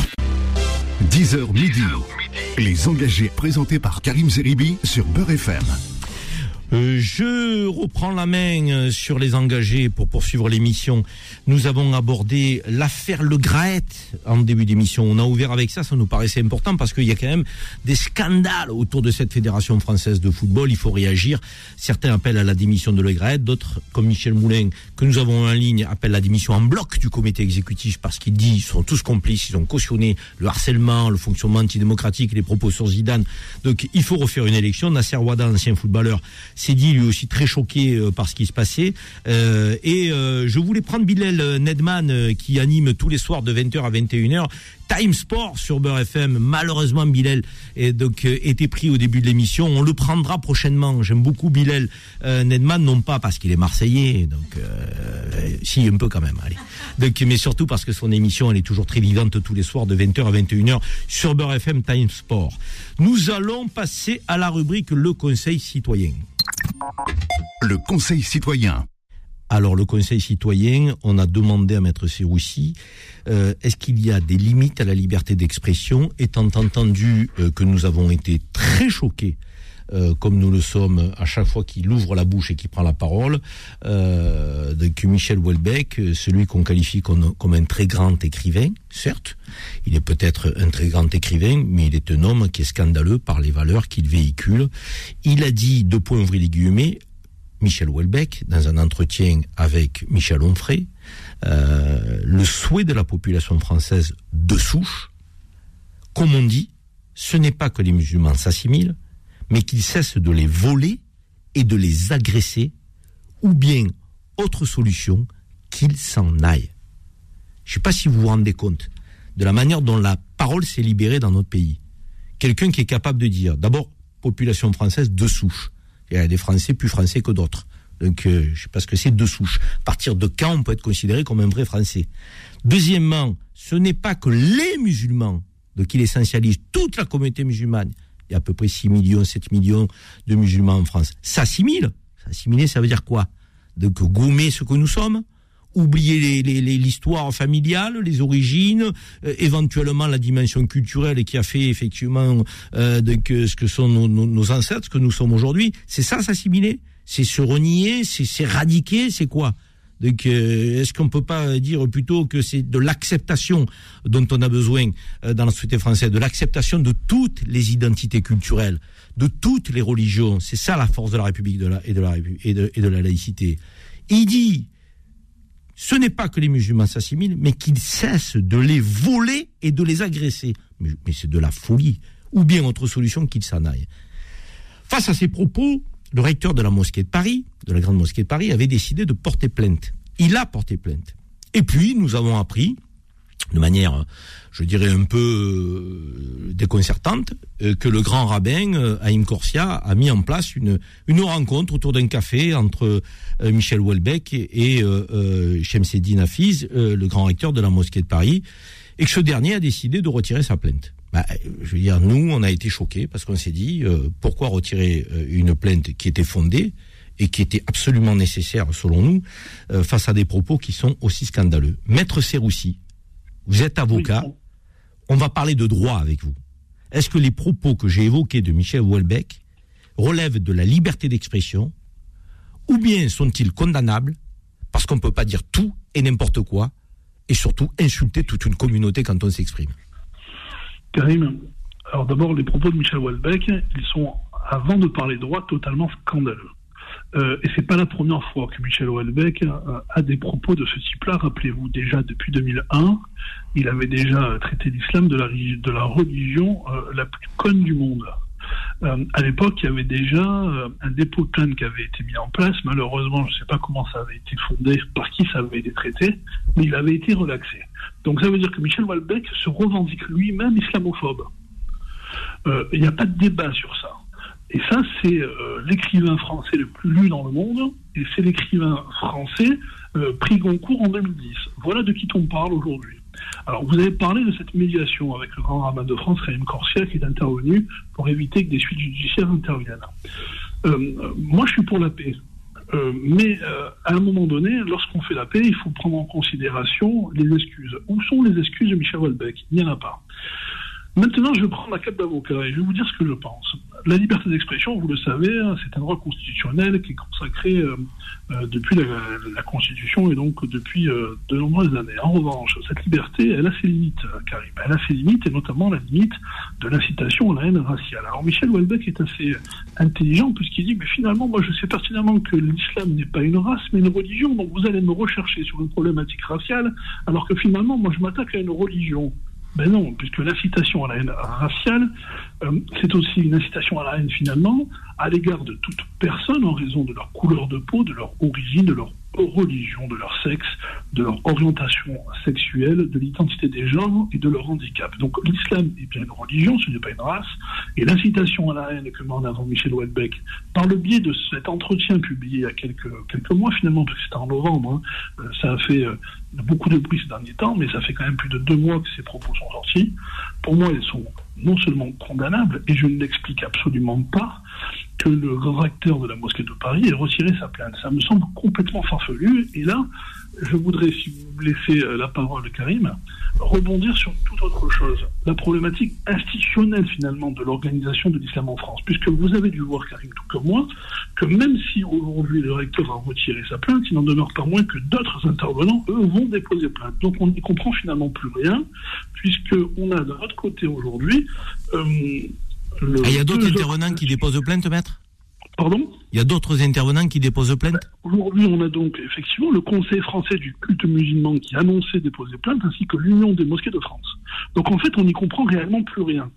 10h midi. Les engagés présentés par Karim Zeribi sur Beurre FM. Euh, je reprends la main euh, sur les engagés pour poursuivre l'émission. Nous avons abordé l'affaire Le Graët en début d'émission. On a ouvert avec ça, ça nous paraissait important parce qu'il y a quand même des scandales autour de cette fédération française de football. Il faut réagir. Certains appellent à la démission de Le Graët, d'autres, comme Michel Moulin, que nous avons en ligne, appellent à la démission en bloc du comité exécutif parce qu'il dit qu'ils sont tous complices, ils ont cautionné le harcèlement, le fonctionnement antidémocratique, les propos sur Zidane. Donc il faut refaire une élection. Nasser Ouada, ancien footballeur, s'est dit lui aussi très choqué euh, par ce qui se passait. Euh, et euh, je voulais prendre Bilal Nedman qui anime tous les soirs de 20h à 21h. Time Sport sur Beurre FM. Malheureusement, Bilal est donc était pris au début de l'émission. On le prendra prochainement. J'aime beaucoup Bilal euh, Nedman, non pas parce qu'il est marseillais, donc euh, si un peu quand même. Allez. Donc, mais surtout parce que son émission elle est toujours très vivante tous les soirs de 20h à 21h sur Beurre FM Time Sport. Nous allons passer à la rubrique Le Conseil citoyen. Le Conseil citoyen. Alors le Conseil citoyen, on a demandé à Maître Serroussi, euh, est-ce qu'il y a des limites à la liberté d'expression, étant entendu euh, que nous avons été très choqués, euh, comme nous le sommes à chaque fois qu'il ouvre la bouche et qu'il prend la parole, euh, de- que Michel Houellebecq, euh, celui qu'on qualifie comme, un très grand écrivain, certes, il est peut-être un très grand écrivain, mais il est un homme qui est scandaleux par les valeurs qu'il véhicule. Il a dit, deux points ouvrir les guillemets, Michel Houellebecq, dans un entretien avec Michel Onfray, euh, le souhait de la population française de souche, comme on dit, ce n'est pas que les musulmans s'assimilent, mais qu'ils cessent de les voler et de les agresser, ou bien, autre solution, qu'ils s'en aillent. Je ne sais pas si vous vous rendez compte de la manière dont la parole s'est libérée dans notre pays. Quelqu'un qui est capable de dire, d'abord, population française de souche. Il y a des Français plus français que d'autres. Donc, euh, je sais pas ce que c'est de souche. À partir de quand on peut être considéré comme un vrai Français? Deuxièmement, ce n'est pas que les musulmans, donc il essentialise toute la communauté musulmane. Il y a à peu près 6 millions, 7 millions de musulmans en France. S'assimiler. S'assimiler, ça veut dire quoi? Donc, gommer ce que nous sommes? Oublier l'histoire familiale, les origines, euh, éventuellement la dimension culturelle qui a fait effectivement euh, ce que sont nos, nos- nos ancêtres, ce que nous sommes aujourd'hui. C'est ça s'assimiler? C'est se renier? C'est s'éradiquer? C'est quoi? Donc, euh, est-ce qu'on peut pas dire plutôt que c'est de l'acceptation dont on a besoin euh, dans la société française, de l'acceptation de toutes les identités culturelles, de toutes les religions? C'est ça la force de la République et, de la, et, laïcité. Il dit, ce n'est pas que les musulmans s'assimilent, mais qu'ils cessent de les voler et de les agresser. Mais, mais c'est de la folie. Ou bien autre solution qu'ils s'en aillent. Face à ces propos, le recteur de la mosquée de Paris, de la grande mosquée de Paris, avait décidé de porter plainte. Il a porté plainte. Et puis, nous avons appris, de manière, je dirais, un peu euh, déconcertante, euh, que le grand rabbin, euh, Haïm Corsia, a mis en place une, une rencontre autour d'un café entre Michel Houellebecq et euh, Shemseddin le grand recteur de la mosquée de Paris, et que ce dernier a décidé de retirer sa plainte. Bah, je veux dire, nous, on a été choqués parce qu'on s'est dit, euh, pourquoi retirer euh, une plainte qui était fondée et qui était absolument nécessaire, selon nous, euh, face à des propos qui sont aussi scandaleux. Maître Serroussi, vous êtes avocat, on va parler de droit avec vous. Est-ce que les propos que j'ai évoqués de Michel Houellebecq relèvent de la liberté d'expression ou bien sont-ils condamnables parce qu'on ne peut pas dire tout et n'importe quoi et surtout insulter toute une communauté quand on s'exprime? Karim, alors d'abord, les propos de Michel Houellebecq, ils sont, avant de parler droit, totalement scandaleux. Euh, et c'est pas la première fois que Michel Houellebecq euh, a des propos de ce type-là. Rappelez-vous, déjà depuis 2001, il avait déjà traité l'islam de la, de la religion euh, la plus conne du monde. Euh, à l'époque, il y avait déjà euh, un dépôt de plainte qui avait été mis en place. Malheureusement, je ne sais pas comment ça avait été fondé, par qui ça avait été traité, mais il avait été relaxé. Donc ça veut dire que Michel Houellebecq se revendique lui-même islamophobe. Euh, Il n'y a pas de débat sur ça. Et ça, c'est l'écrivain français le plus lu dans le monde, et c'est l'écrivain français euh, prix Goncourt en 2010. Voilà de qui on parle aujourd'hui. Alors, vous avez parlé de cette médiation avec le grand rabbin de France, Raïm Corsia, qui est intervenu pour éviter que des suites judiciaires interviennent. Euh, moi, je suis pour la paix. Euh, mais euh, à un moment donné, lorsqu'on fait la paix, il faut prendre en considération les excuses. Où sont les excuses de Michel Houellebecq? Il n'y en a pas. Maintenant, je prendre la cape d'avocat et je vais vous dire ce que je pense. La liberté d'expression, vous le savez, hein, c'est un droit constitutionnel qui est consacré euh, euh, depuis la, Constitution et donc depuis euh, de nombreuses années. En revanche, cette liberté, elle a ses limites, euh, Karim. Elle a ses limites et notamment la limite de l'incitation à la haine raciale. Alors Michel Houellebecq est assez intelligent puisqu'il dit, mais finalement, moi je sais pertinemment que l'islam n'est pas une race mais une religion, donc vous allez me rechercher sur une problématique raciale, alors que finalement, moi je m'attaque à une religion. Ben non, puisque l'incitation à la haine raciale, euh, c'est aussi une incitation à la haine finalement à l'égard de toute personne en raison de leur couleur de peau, de leur origine, de leur religion, de leur sexe, de leur orientation sexuelle, de l'identité des gens et de leur handicap. Donc l'islam est bien une religion, ce n'est pas une race, et l'incitation à la haine que met en avant Michel Houellebecq, par le biais de cet entretien publié il y a quelques, quelques mois finalement, parce que c'était en novembre, hein, euh, ça a fait euh, beaucoup de bruit ces derniers temps, mais ça fait quand même plus de deux mois que ces propos sont sortis. Pour moi, ils sont non seulement condamnables, et je ne l'explique absolument pas, que le recteur de la mosquée de Paris ait retiré sa plainte. Ça me semble complètement farfelu. Et là, je voudrais, si vous me laissez euh, la parole, Karim, rebondir sur toute autre chose. La problématique institutionnelle, finalement, de l'organisation de l'islam en France. Puisque vous avez dû voir, Karim, tout comme moi, que même si aujourd'hui le recteur a retiré sa plainte, il n'en demeure pas moins que d'autres intervenants, eux, vont déposer plainte. Donc on n'y comprend finalement plus rien, puisqu'on a de l'autre côté aujourd'hui... Euh, le- Ah, Il y a d'autres intervenants qui déposent plainte, maître? Pardon? Il y a d'autres intervenants qui déposent plainte? Aujourd'hui, on a donc effectivement le Conseil français du culte musulman qui a annoncé déposer plainte, ainsi que l'Union des mosquées de France. Donc en fait, on n'y comprend réellement plus rien.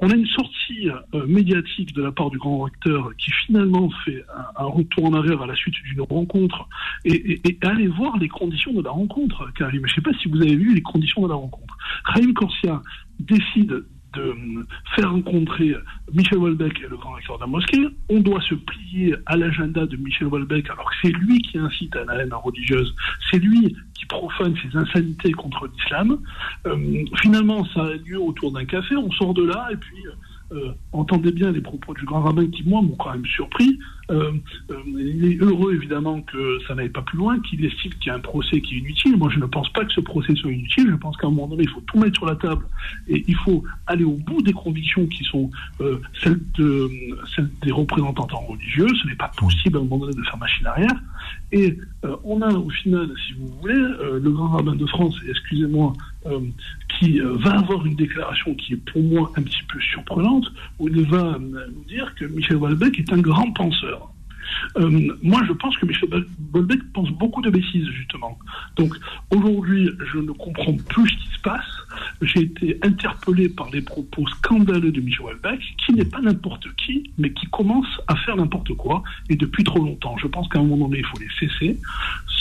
On a une sortie euh, médiatique de la part du grand recteur qui finalement fait un, un retour en arrière à la suite d'une rencontre et, et, et allez voir les conditions de la rencontre, Karim. Je ne sais pas si vous avez vu les conditions de la rencontre. Raïm Corsia décide de euh, faire rencontrer Michel Houellebecq et le grand recteur de mosquée. On doit se plier à l'agenda de Michel Houellebecq alors que c'est lui qui incite à la haine religieuse, c'est lui qui profane ces insanités contre l'islam. Euh, finalement, ça a lieu autour d'un café, on sort de là et puis euh, entendez bien les propos du grand rabbin qui, moi, m'ont quand même surpris. Euh, euh, il est heureux, évidemment, que ça n'aille pas plus loin, qu'il estime qu'il y a un procès qui est inutile. Moi, je ne pense pas que ce procès soit inutile. Je pense qu'à un moment donné, il faut tout mettre sur la table et il faut aller au bout des convictions qui sont euh, celles, celles des représentants religieux. Ce n'est pas possible, à un moment donné, de faire machine arrière. Et on a, au final, si vous voulez, le grand rabbin de France, excusez-moi, qui euh, va avoir une déclaration qui est pour moi un petit peu surprenante, où il va euh, nous dire que Michel Houellebecq est un grand penseur. Euh, moi, je pense que Michel Houellebecq pense beaucoup de bêtises, justement. Donc, aujourd'hui, je ne comprends plus ce qui se passe. J'ai été interpellé par les propos scandaleux de Michel Houellebecq, qui n'est pas n'importe qui, mais qui commence à faire n'importe quoi, et depuis trop longtemps. Je pense qu'à un moment donné, il faut les cesser.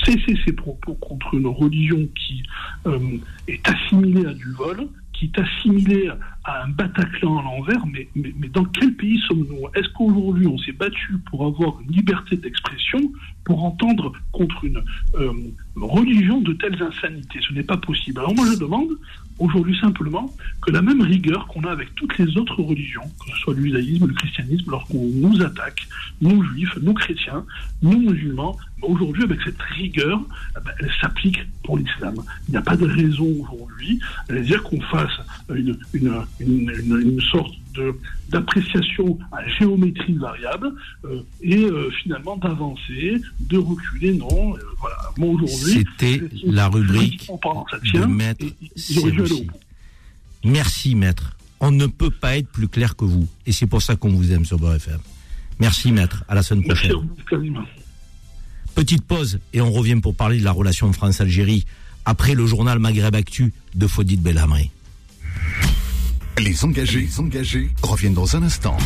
Cesser ces propos contre une religion qui euh, est assimilée à du vol, qui est assimilée à un Bataclan à l'envers, mais dans quel pays sommes-nous? Est-ce qu'aujourd'hui on s'est battu pour avoir une liberté d'expression, pour entendre contre une euh, religion de telles insanités? Ce n'est pas possible. Alors moi je demande aujourd'hui simplement que la même rigueur qu'on a avec toutes les autres religions, que ce soit le judaïsme, le christianisme, lorsqu'on nous attaque, nous juifs, nous chrétiens, nous musulmans, aujourd'hui avec cette rigueur, eh ben, elle s'applique pour l'islam. Il n'y a pas de raison aujourd'hui de dire qu'on fasse une, une, une, une, sorte d'appréciation à géométrie variable euh, et euh, finalement d'avancer, de reculer. Non, euh, voilà. Moi aujourd'hui, C'était la rubrique de maître. Merci, maître. On ne peut pas être plus clair que vous. Et c'est pour ça qu'on vous aime sur Beurre FM. Merci, maître. À la semaine prochaine. vous. Petite pause et on revient pour parler de la relation France-Algérie après le journal Maghreb Actu de Fodid Belhamri. Les engagés, les engagés reviennent dans un instant.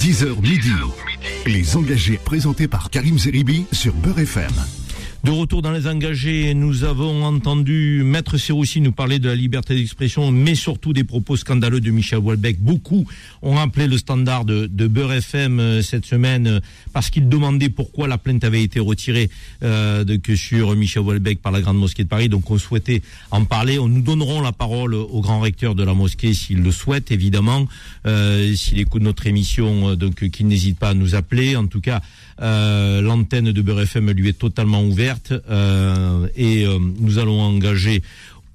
10h midi. Les engagés présentés par Karim Zeribi sur Beurre FM. De retour dans les engagés, nous avons entendu Maître Serroussi nous parler de la liberté d'expression, mais surtout des propos scandaleux de Michel Houellebecq. Beaucoup ont rappelé le standard de, de Beurre FM euh, cette semaine euh, parce qu'ils demandaient pourquoi la plainte avait été retirée euh, de, que sur Michel Houellebecq par la Grande Mosquée de Paris. Donc on souhaitait en parler. On nous donnerons la parole au grand recteur de la mosquée s'il le souhaite, évidemment. Euh, s'il écoute notre émission, euh, donc qu'il n'hésite pas à nous appeler. En tout cas, l'antenne de Beurre FM lui est totalement ouverte et nous allons engager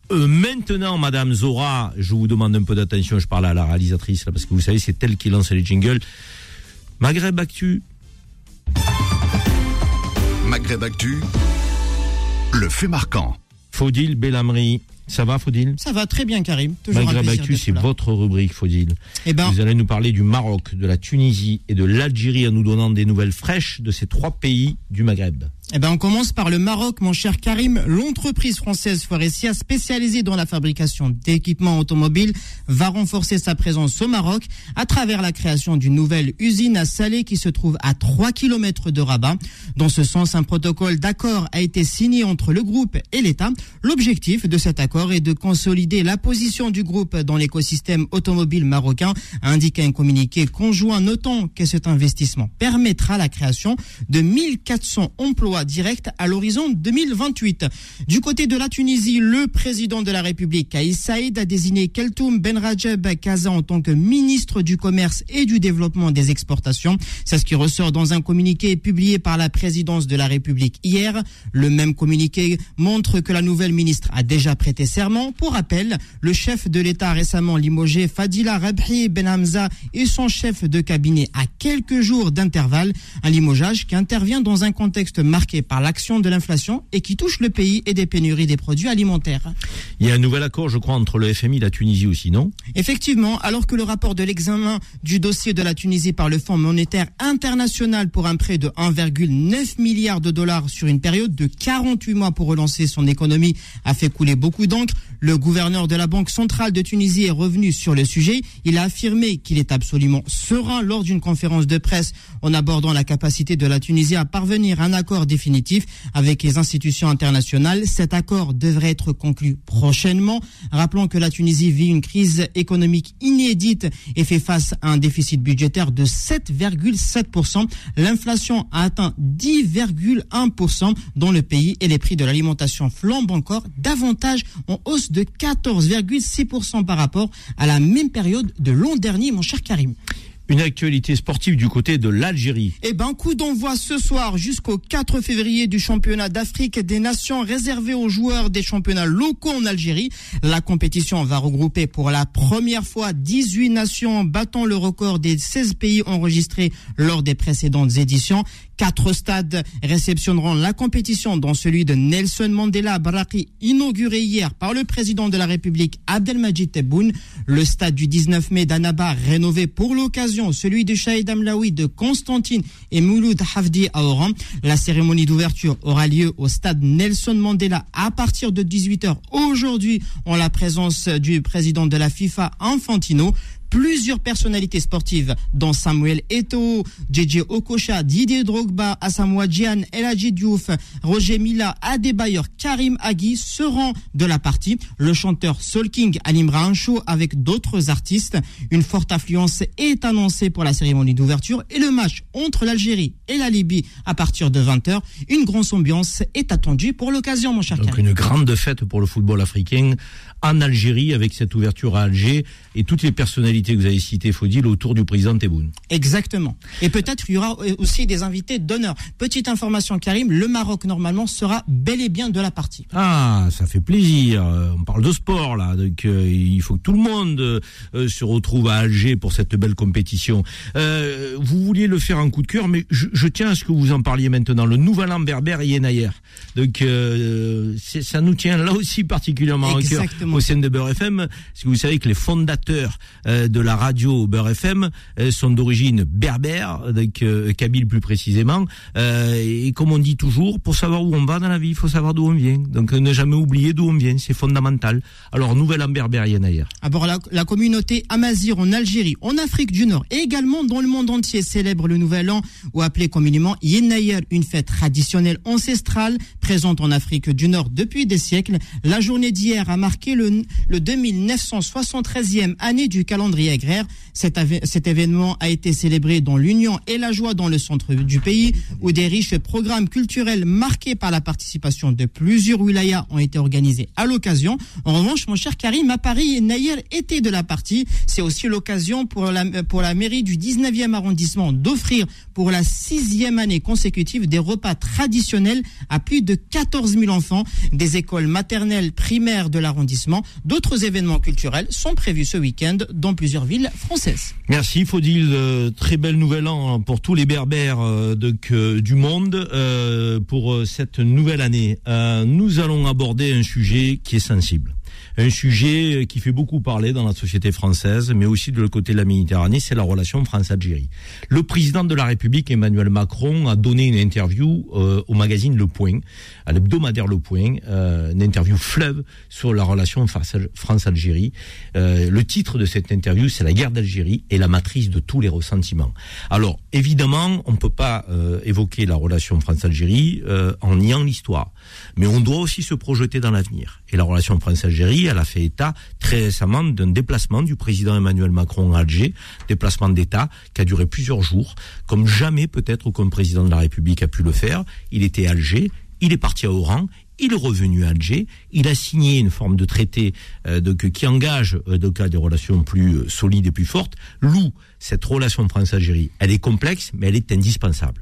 maintenant, Madame Zora, je vous demande un peu d'attention, je parle à la réalisatrice, là, parce que vous savez, c'est elle qui lance les jingles. Maghreb Actu. Maghreb Actu, le fait marquant. Faudil Bellamri. Ça va, Faudil? Ça va très bien, Karim. Toujours Maghreb Actu, c'est votre rubrique, Faudil. Eh ben- Vous allez nous parler du Maroc, de la Tunisie et de l'Algérie en nous donnant des nouvelles fraîches de ces trois pays du Maghreb. Eh ben, on commence par le Maroc, mon cher Karim. L'entreprise française Forestia, spécialisée dans la fabrication d'équipements automobiles, va renforcer sa présence au Maroc à travers la création d'une nouvelle usine à Salé qui se trouve à 3 km de Rabat. Dans ce sens, un protocole d'accord a été signé entre le groupe et l'État. L'objectif de cet accord est de consolider la position du groupe dans l'écosystème automobile marocain, a indiqué un communiqué conjoint, notant que cet investissement permettra la création de 1400 emplois directs à l'horizon 2028. Du côté de la Tunisie, le président de la République, Kaïs Saïd, a désigné Keltoum Ben Rajab Kaza en tant que ministre du Commerce et du Développement des Exportations. C'est ce qui ressort dans un communiqué publié par la présidence de la République hier. Le même communiqué montre que la nouvelle ministre a déjà prêté serment. Pour rappel, le chef de l'État récemment limogé Fadila Rabhi Ben Hamza et son chef de cabinet à quelques jours d'intervalle. Un limogeage qui intervient dans un contexte marqué par l'action de l'inflation et qui touche le pays et des pénuries des produits alimentaires. Il y a un nouvel accord, je crois, entre le FMI et la Tunisie aussi, non? Effectivement, alors que le rapport de l'examen du dossier de la Tunisie par le Fonds monétaire international pour un prêt de 1,9 milliard de dollars sur une période de 48 mois pour relancer son économie a fait couler beaucoup d'encre, le gouverneur de la Banque centrale de Tunisie est revenu sur le sujet. Il a affirmé qu'il est absolument serein lors d'une conférence de presse en abordant la capacité de la Tunisie à parvenir à un accord définitif avec les institutions internationales. Cet accord devrait être conclu prochainement. Rappelons que la Tunisie vit une crise économique inédite et fait face à un déficit budgétaire de 7,7%. L'inflation a atteint 10,1% dans le pays et les prix de l'alimentation flambent encore davantage en hausse de 14,6% par rapport à la même période de l'an dernier, mon cher Karim. Une actualité sportive du côté de l'Algérie. Eh ben, coup d'envoi ce soir jusqu'au 4 février du championnat d'Afrique des Nations réservé aux joueurs des championnats locaux en Algérie. La compétition va regrouper pour la première fois 18 nations battant le record des 16 pays enregistrés lors des précédentes éditions. Quatre stades réceptionneront la compétition, dont celui de Nelson Mandela Baraki, inauguré hier par le président de la République Abdelmajid Tebboune. Le stade du 19 mai d'Annaba, rénové pour l'occasion, celui de Shahid Amlaoui de Constantine et Mouloud Hafdi à Oran. La cérémonie d'ouverture aura lieu au stade Nelson Mandela à partir de 18h aujourd'hui en la présence du président de la FIFA Infantino plusieurs personnalités sportives, dont Samuel Eto'o, JJ Okocha, Didier Drogba, Asamoah Gyan, Eladji Diouf, Roger Mila, Adebayor, Karim Agui seront de la partie. Le chanteur Soul King animera un show avec d'autres artistes. Une forte affluence est annoncée pour la cérémonie d'ouverture et le match entre l'Algérie et la Libye à partir de 20h. Une grosse ambiance est attendue pour l'occasion, mon cher Donc Karim. une grande fête pour le football africain en Algérie avec cette ouverture à Alger et toutes les personnalités que vous avez citées, Faudil, autour du président Tebboune. Exactement. Et peut-être il y aura aussi des invités d'honneur. Petite information, Karim, le Maroc normalement sera bel et bien de la partie. Ah, ça fait plaisir. Euh, On parle de sport là, donc euh, il faut que tout le monde euh, se retrouve à Alger pour cette belle compétition. Euh, vous vouliez le faire en coup de cœur, mais je, je tiens à ce que vous en parliez maintenant. Le nouvel an berbère Yenayer. Donc euh, ça nous tient là aussi particulièrement à cœur Exactement. au sein de Beurre FM, que vous savez que les fondateurs euh, de la radio Beurre FM euh, sont d'origine berbère, donc euh, kabyle plus précisément. Et comme on dit toujours, pour savoir où on va dans la vie, il faut savoir d'où on vient. Donc ne jamais oublier d'où on vient, c'est fondamental. Alors nouvelle en berbère Yenayer. Alors la, la communauté Amazir en Algérie, en Afrique du Nord et également dans le monde entier célèbre le Nouvel An ou appelé communément Yenayer, une fête traditionnelle ancestrale présente en Afrique du Nord depuis des siècles. La journée d'hier a marqué le, le 2973e année du calendrier agraire. Cet, événement a été célébré dans l'union et la joie dans le centre du pays, où des riches programmes culturels marqués par la participation de plusieurs wilayas ont été organisés à l'occasion. En revanche, mon cher Karim, à Paris, Naïr était de la partie. C'est aussi l'occasion pour la, pour la mairie du 19e arrondissement d'offrir pour la sixième année consécutive des repas traditionnels à plus de 14 000 enfants des écoles maternelles primaires de l'arrondissement. D'autres événements culturels sont prévus ce week-end dans plusieurs villes françaises. Merci Faudil, euh, très belle nouvelle an pour tous les berbères euh, du monde euh, pour cette nouvelle année. nous allons aborder un sujet qui est sensible un sujet qui fait beaucoup parler dans la société française, mais aussi de l'autre côté de la Méditerranée, c'est la relation France-Algérie. Le président de la République, Emmanuel Macron, a donné une interview euh, au magazine Le Point, à l'hebdomadaire Le Point, euh, une interview fleuve sur la relation France-Algérie. Euh, le titre de cette interview, c'est La guerre d'Algérie et la matrice de tous les ressentiments. Alors, évidemment, on ne peut pas évoquer la relation France-Algérie en niant l'histoire, mais on doit aussi se projeter dans l'avenir. Et la relation France-Algérie, elle a fait état très récemment d'un déplacement du président Emmanuel Macron à Alger, déplacement d'État qui a duré plusieurs jours, comme jamais peut-être aucun président de la République a pu le faire. Il était à Alger, il est parti à Oran, il est revenu à Alger, il a signé une forme de traité euh, de, qui engage euh, de cas des relations plus euh, solides et plus fortes. Lou, cette relation France-Algérie, elle est complexe, mais elle est indispensable.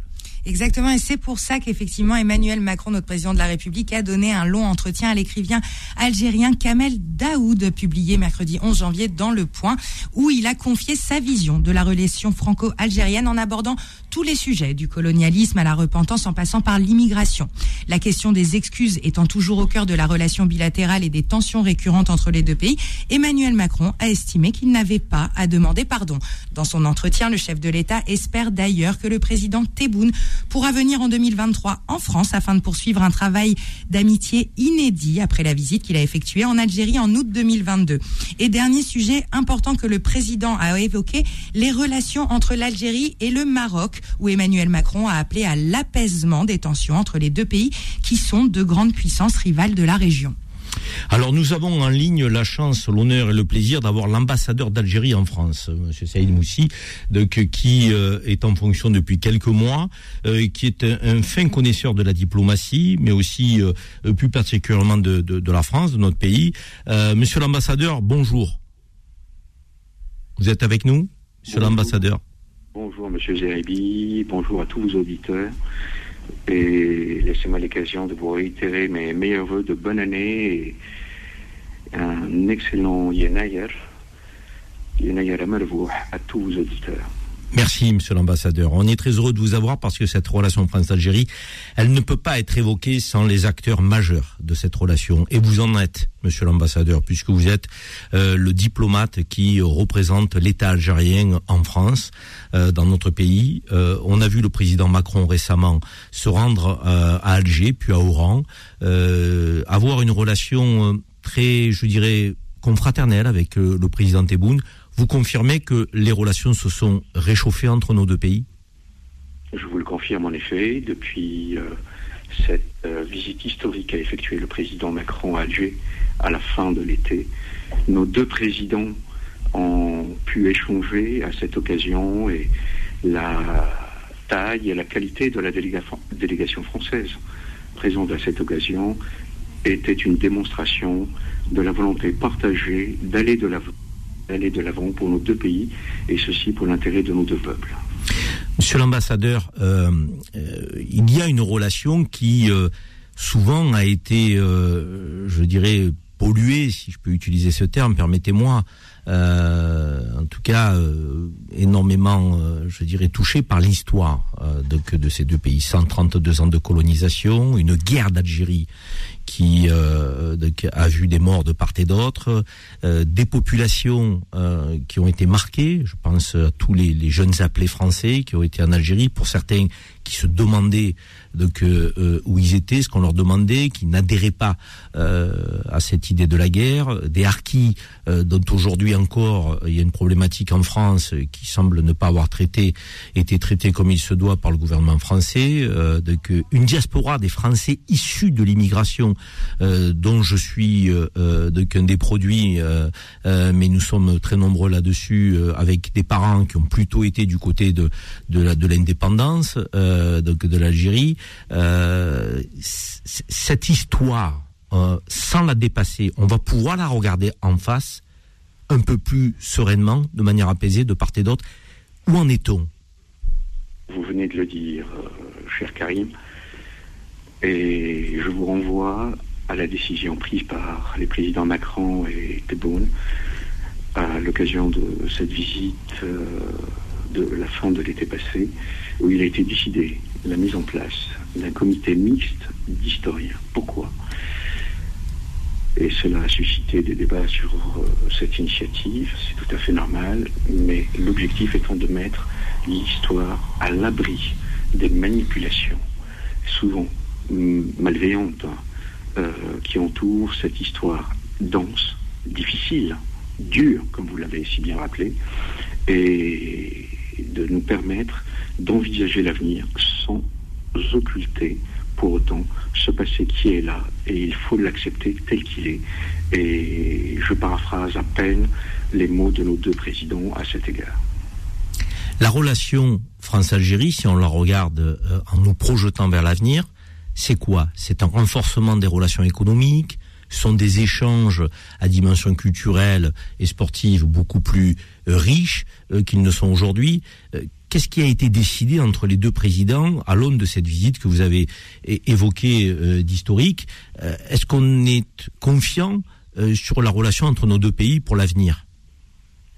Exactement, et c'est pour ça qu'effectivement Emmanuel Macron, notre président de la République, a donné un long entretien à l'écrivain algérien Kamel Daoud, publié mercredi 11 janvier dans Le Point, où il a confié sa vision de la relation franco-algérienne en abordant tous les sujets, du colonialisme à la repentance en passant par l'immigration. La question des excuses étant toujours au cœur de la relation bilatérale et des tensions récurrentes entre les deux pays, Emmanuel Macron a estimé qu'il n'avait pas à demander pardon. Dans son entretien, le chef de l'État espère d'ailleurs que le président Tebboune pourra venir en 2023 en France afin de poursuivre un travail d'amitié inédit après la visite qu'il a effectuée en Algérie en août 2022. Et dernier sujet important que le président a évoqué, les relations entre l'Algérie et le Maroc, où Emmanuel Macron a appelé à l'apaisement des tensions entre les deux pays qui sont de grandes puissances rivales de la région. Alors nous avons en ligne la chance, l'honneur et le plaisir d'avoir l'ambassadeur d'Algérie en France, Monsieur Saïd Moussi, qui euh, est en fonction depuis quelques mois, euh, qui est un, fin connaisseur de la diplomatie, mais aussi euh, plus particulièrement de, de, la France, de notre pays. monsieur l'ambassadeur, bonjour. Vous êtes avec nous, Monsieur l'ambassadeur? Bonjour Monsieur Zeribi, bonjour à tous vos auditeurs. Et laissez-moi l'occasion de vous réitérer mes meilleurs voeux de bonne année et un excellent Yenayer, Yenayer à tous vos auditeurs. Merci, monsieur l'ambassadeur. On est très heureux de vous avoir parce que cette relation France-Algérie, elle ne peut pas être évoquée sans les acteurs majeurs de cette relation. Et vous en êtes, monsieur l'ambassadeur, puisque vous êtes euh, le diplomate qui représente l'État algérien en France, euh, dans notre pays. Euh, on a vu le président Macron récemment se rendre à Alger, puis à Oran, avoir une relation très, je dirais, confraternelle avec le président Tebboune. Vous confirmez que les relations se sont réchauffées entre nos deux pays? Je vous le confirme en effet. Depuis euh, cette euh, visite historique qu'a effectuée le président Macron à Alger à la fin de l'été, nos deux présidents ont pu échanger à cette occasion et la taille et la qualité de la délégation française présente à cette occasion était une démonstration de la volonté partagée d'aller de l'avant aller de l'avant pour nos deux pays, et ceci pour l'intérêt de nos deux peuples. Monsieur l'ambassadeur, euh, euh, il y a une relation qui euh, souvent a été, je dirais, polluée, si je peux utiliser ce terme, permettez-moi, en tout cas énormément, je dirais, touchée par l'histoire de, de ces deux pays. 132 ans de colonisation, une guerre d'Algérie qui euh, a vu des morts de part et d'autre, euh, des populations euh, qui ont été marquées. Je pense à tous les, les, jeunes appelés français qui ont été en Algérie, pour certains qui se demandaient donc euh, où ils étaient, ce qu'on leur demandait, qui n'adhéraient pas euh, à cette idée de la guerre, des harkis euh, dont aujourd'hui encore il y a une problématique en France qui semble ne pas avoir été traité comme il se doit par le gouvernement français, donc une diaspora des Français issus de l'immigration euh, dont je suis euh, qu'un des produits, mais nous sommes très nombreux là-dessus, avec des parents qui ont plutôt été du côté de de de l'indépendance, donc de l'Algérie. cette histoire, sans la dépasser, on va pouvoir la regarder en face un peu plus sereinement, de manière apaisée, de part et d'autre. Où en est-on? Vous venez de le dire, cher Karim. Et je vous renvoie à la décision prise par les présidents Macron et Tebboune à l'occasion de cette visite euh, de la fin de l'été passé, où il a été décidé la mise en place d'un comité mixte d'historiens. Pourquoi? Et cela a suscité des débats sur euh, cette initiative, c'est tout à fait normal, mais l'objectif étant de mettre l'histoire à l'abri des manipulations, souvent malveillantes hein, euh, qui entourent cette histoire dense, difficile, dure, comme vous l'avez si bien rappelé, et de nous permettre d'envisager l'avenir sans occulter pour autant ce passé qui est là et il faut l'accepter tel qu'il est. Et je paraphrase à peine les mots de nos deux présidents à cet égard. La relation France-Algérie, si on la regarde euh, en nous projetant vers l'avenir, c'est quoi? C'est un renforcement des relations économiques, sont des échanges à dimension culturelle et sportive beaucoup plus euh, riches euh, qu'ils ne sont aujourd'hui. Qu'est-ce qui a été décidé entre les deux présidents à l'aune de cette visite que vous avez évoquée d'historique Est-ce qu'on est confiant sur la relation entre nos deux pays pour l'avenir?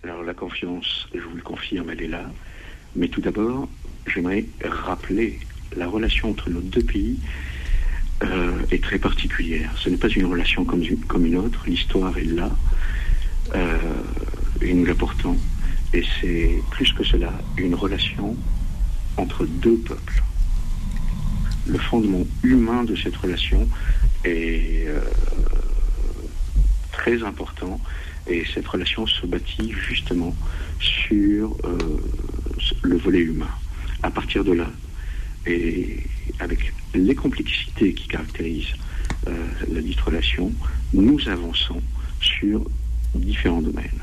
Alors la confiance, je vous le confirme, elle est là. Mais tout d'abord, j'aimerais rappeler la relation entre nos deux pays euh, est très particulière. Ce n'est pas une relation comme une, comme une autre. L'histoire est là euh, et nous l'apportons. Et c'est plus que cela, une relation entre deux peuples. Le fondement humain de cette relation est euh, très important et cette relation se bâtit justement sur le volet humain. À partir de là, et avec les complexités qui caractérisent euh, la dite relation, nous avançons sur différents domaines.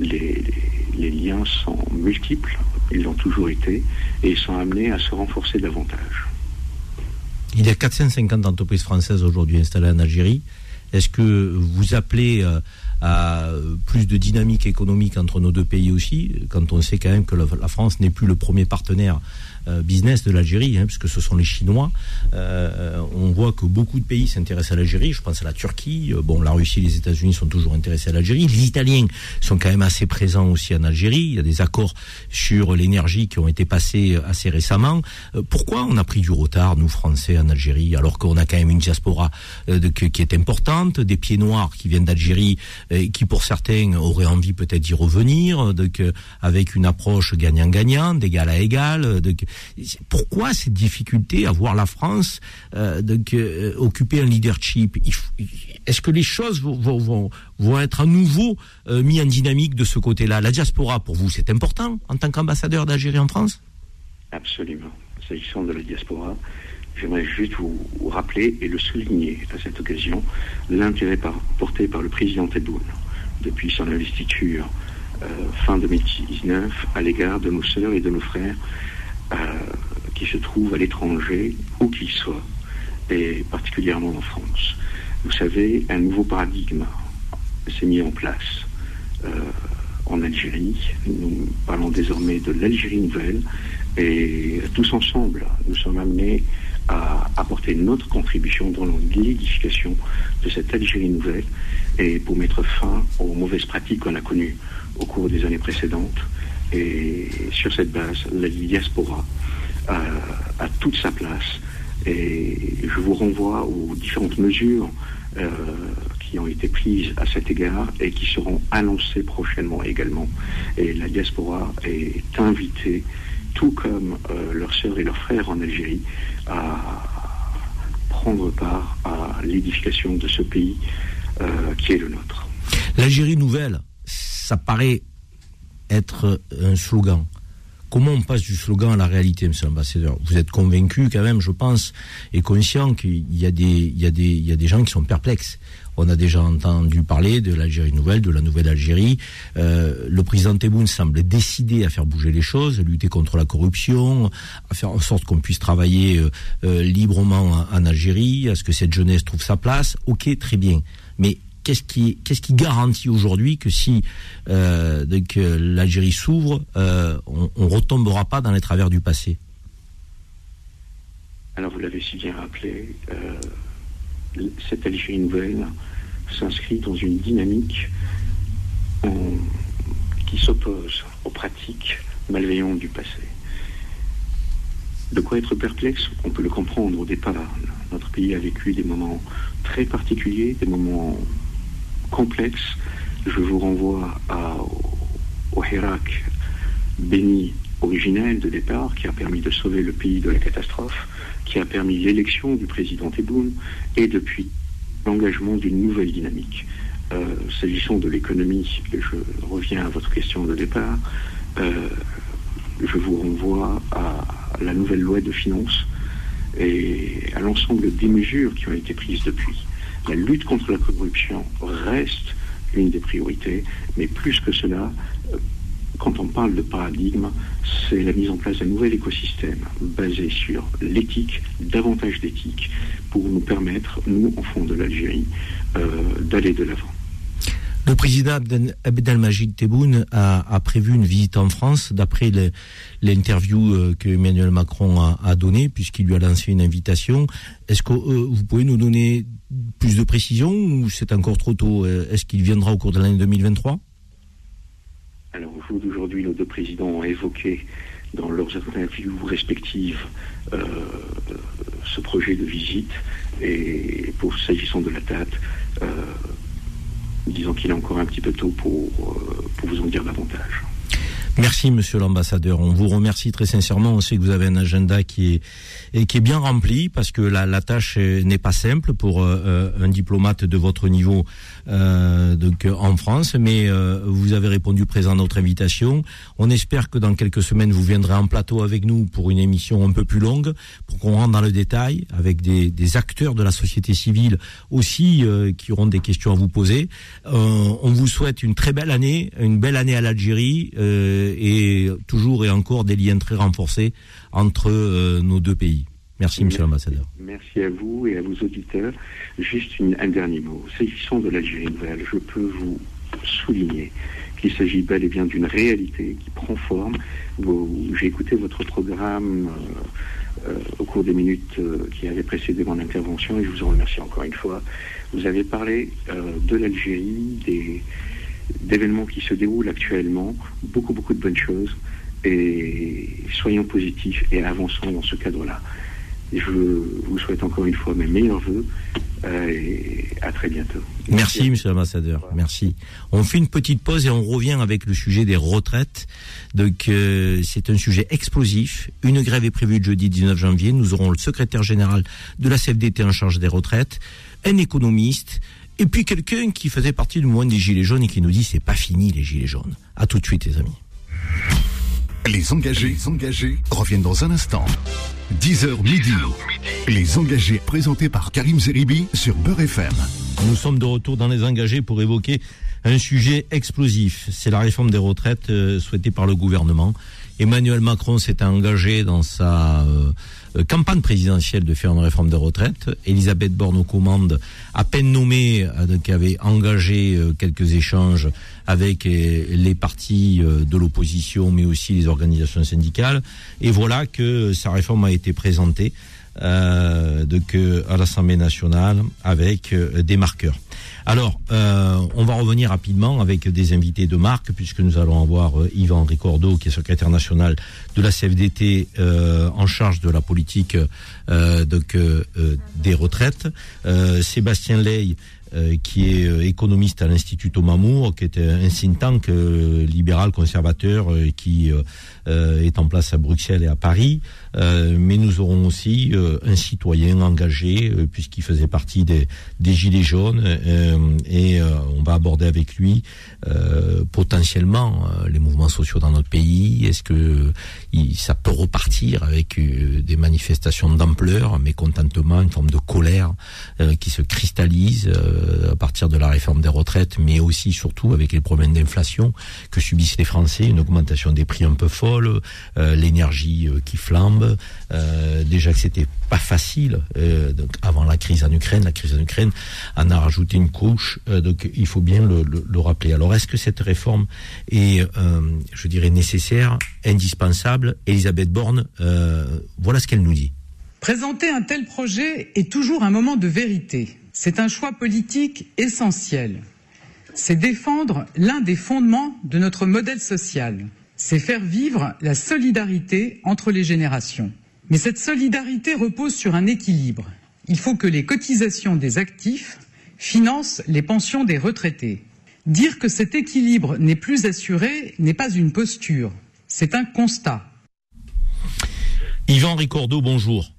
Les, liens sont multiples, ils l'ont toujours été, et ils sont amenés à se renforcer davantage. Il y a 450 entreprises françaises aujourd'hui installées en Algérie. Est-ce que vous appelez euh, à plus de dynamique économique entre nos deux pays aussi, quand on sait quand même que la France n'est plus le premier partenaire business de l'Algérie, hein, puisque ce sont les Chinois. Euh, on voit que beaucoup de pays s'intéressent à l'Algérie. Je pense à la Turquie. Euh, bon, la Russie et les États-Unis sont toujours intéressés à l'Algérie. Les Italiens sont quand même assez présents aussi en Algérie. Il y a des accords sur l'énergie qui ont été passés assez récemment. pourquoi on a pris du retard, nous Français, en Algérie, alors qu'on a quand même une diaspora qui est importante, des pieds noirs qui viennent d'Algérie, qui pour certains auraient envie peut-être d'y revenir, avec une approche gagnant-gagnant, d'égal à égal. De, pourquoi cette difficulté à voir la France euh, euh, occuper un leadership? Est-ce que les choses vont, être à nouveau euh, mis en dynamique de ce côté-là? La diaspora, pour vous, c'est important en tant qu'ambassadeur d'Algérie en France? Absolument. S'agissant de la diaspora, j'aimerais juste vous, rappeler et le souligner à cette occasion l'intérêt porté par le président Tebboune depuis son investiture fin 2019 à l'égard de nos sœurs et de nos frères qui se trouvent à l'étranger, où qu'ils soient, et particulièrement en France. Vous savez, un nouveau paradigme s'est mis en place euh, en Algérie. Nous parlons désormais de l'Algérie nouvelle et tous ensemble, nous sommes amenés à apporter notre contribution dans l'édification de cette Algérie nouvelle et pour mettre fin aux mauvaises pratiques qu'on a connues au cours des années précédentes et sur cette base, la diaspora a, toute sa place. Et je vous renvoie aux différentes mesures euh, qui ont été prises à cet égard et qui seront annoncées prochainement également. Et la diaspora est invitée, tout comme euh, leurs sœurs et leurs frères en Algérie, à prendre part à l'édification de ce pays euh, qui est le nôtre. L'Algérie nouvelle, ça paraît être un slogan. Comment on passe du slogan à la réalité, Monsieur l'ambassadeur? Vous êtes convaincu quand même, je pense, et conscient qu'il y a des, il y a des, il y a des gens qui sont perplexes. On a déjà entendu parler de l'Algérie nouvelle, de la nouvelle Algérie. Euh, le président Tebboune semble décidé à faire bouger les choses, à lutter contre la corruption, à faire en sorte qu'on puisse travailler euh, euh, librement en, en Algérie, à ce que cette jeunesse trouve sa place. Ok, très bien. Mais qu'est-ce qui, garantit aujourd'hui que si euh, euh, l'Algérie s'ouvre, euh, on, on retombera pas dans les travers du passé Alors vous l'avez si bien rappelé, cette Algérie nouvelle s'inscrit dans une dynamique qui s'oppose aux pratiques malveillantes du passé. De quoi être perplexe On peut le comprendre au départ. Notre pays a vécu des moments très particuliers, des moments complexes. Je vous renvoie au Hirak béni originel de départ qui a permis de sauver le pays de la catastrophe, qui a permis l'élection du président Tebboune et depuis l'engagement d'une nouvelle dynamique. Euh, S'agissant de l'économie, je reviens à votre question de départ, euh, je vous renvoie à la nouvelle loi de finances et à l'ensemble des mesures qui ont été prises depuis. La lutte contre la corruption reste une des priorités, mais plus que cela, euh, quand on parle de paradigme, c'est la mise en place d'un nouvel écosystème basé sur l'éthique, davantage d'éthique, pour nous permettre, nous, enfants de l'Algérie, euh, d'aller de l'avant. Le président Abdel- Abdelmajid Tebboune a, prévu une visite en France, d'après l'interview euh, que Emmanuel Macron a, donnée, puisqu'il lui a lancé une invitation. Est-ce que euh, vous pouvez nous donner plus de précisions ou c'est encore trop tôt Euh, Est-ce qu'il viendra au cours de l'année 2023 Alors, au jour d'aujourd'hui, nos deux présidents ont évoqué dans leurs interviews respectives ce projet de visite. Et pour s'agissant de la date, disons qu'il est encore un petit peu tôt pour, euh, pour vous en dire davantage. Merci, monsieur l'ambassadeur. On vous remercie très sincèrement. On sait que vous avez un agenda qui est, et qui est bien rempli parce que la, tâche n'est pas simple pour euh, euh, un diplomate de votre niveau euh, donc, euh, en France. Mais vous avez répondu présent à notre invitation. On espère que dans quelques semaines, vous viendrez en plateau avec nous pour une émission un peu plus longue, pour qu'on rentre dans le détail avec des, des acteurs de la société civile aussi qui auront des questions à vous poser. On vous souhaite une très belle année, une belle année à l'Algérie et toujours et encore des liens très renforcés entre euh, nos deux pays. Merci, monsieur l'ambassadeur. Merci à vous et à vos auditeurs. Juste un dernier mot. S'agissant de l'Algérie nouvelle, je peux vous souligner qu'il s'agit bel et bien d'une réalité qui prend forme. J'ai écouté votre programme euh, euh, au cours des minutes qui avaient précédé mon intervention et je vous en remercie encore une fois. Vous avez parlé de l'Algérie, des d'événements qui se déroulent actuellement, beaucoup beaucoup de bonnes choses et soyons positifs et avançons dans ce cadre-là. Je vous souhaite encore une fois mes meilleurs voeux euh, et à très bientôt. Merci, monsieur l'ambassadeur. Merci. On fait une petite pause et on revient avec le sujet des retraites. Donc, euh, c'est un sujet explosif. Une grève est prévue le jeudi 19 janvier. Nous aurons le secrétaire général de la CFDT en charge des retraites, un économiste, et puis quelqu'un qui faisait partie du mouvement des Gilets jaunes et qui nous dit c'est pas fini les Gilets jaunes. À tout de suite, les amis. Les engagés, les engagés reviennent dans un instant. 10h midi. Les engagés présentés par Karim Zeribi sur Beurre FM. Nous sommes de retour dans les engagés pour évoquer un sujet explosif. C'est la réforme des retraites euh, souhaitée par le gouvernement. Emmanuel Macron s'est engagé dans sa euh, euh, campagne présidentielle de faire une réforme des retraites. Elisabeth Borne aux commandes, à peine nommée, euh, qui avait engagé euh, quelques échanges avec euh, les partis euh, de l'opposition, mais aussi les organisations syndicales. Et voilà que sa réforme a été présentée euh, euh, à l'Assemblée nationale avec euh, des marqueurs. Alors, euh, on va revenir rapidement avec des invités de marque, puisque nous allons avoir euh, Yvan Ricordo, qui est secrétaire national de la CFDT, euh, en charge de la politique euh, donc, euh, euh, des retraites, euh, Sébastien Ley, euh, qui est euh, économiste à l'Institut More, qui est un think tank euh, libéral conservateur qui est en place à Bruxelles et à Paris. mais nous aurons aussi un citoyen engagé, puisqu'il faisait partie des, des Gilets jaunes, et on va aborder avec lui potentiellement les mouvements sociaux dans notre pays. Est-ce que ça peut repartir avec des manifestations d'ampleur, mécontentement, une forme de colère qui se cristallise euh, à partir de la réforme des retraites, mais aussi surtout avec les problèmes d'inflation que subissent les Français, une augmentation des prix un peu euh, l'énergie euh, qui flambe. déjà que c'était pas facile donc avant la crise en Ukraine, la crise en Ukraine en a rajouté une couche, donc il faut bien le rappeler. Alors est-ce que cette réforme est, je dirais, nécessaire, indispensable? Elisabeth Borne, voilà ce qu'elle nous dit. Présenter un tel projet est toujours un moment de vérité. C'est un choix politique essentiel. C'est défendre l'un des fondements de notre modèle social. C'est faire vivre la solidarité entre les générations. Mais cette solidarité repose sur un équilibre. Il faut que les cotisations des actifs financent les pensions des retraités. Dire que cet équilibre n'est plus assuré n'est pas une posture, c'est un constat. Yvan Ricordo, bonjour.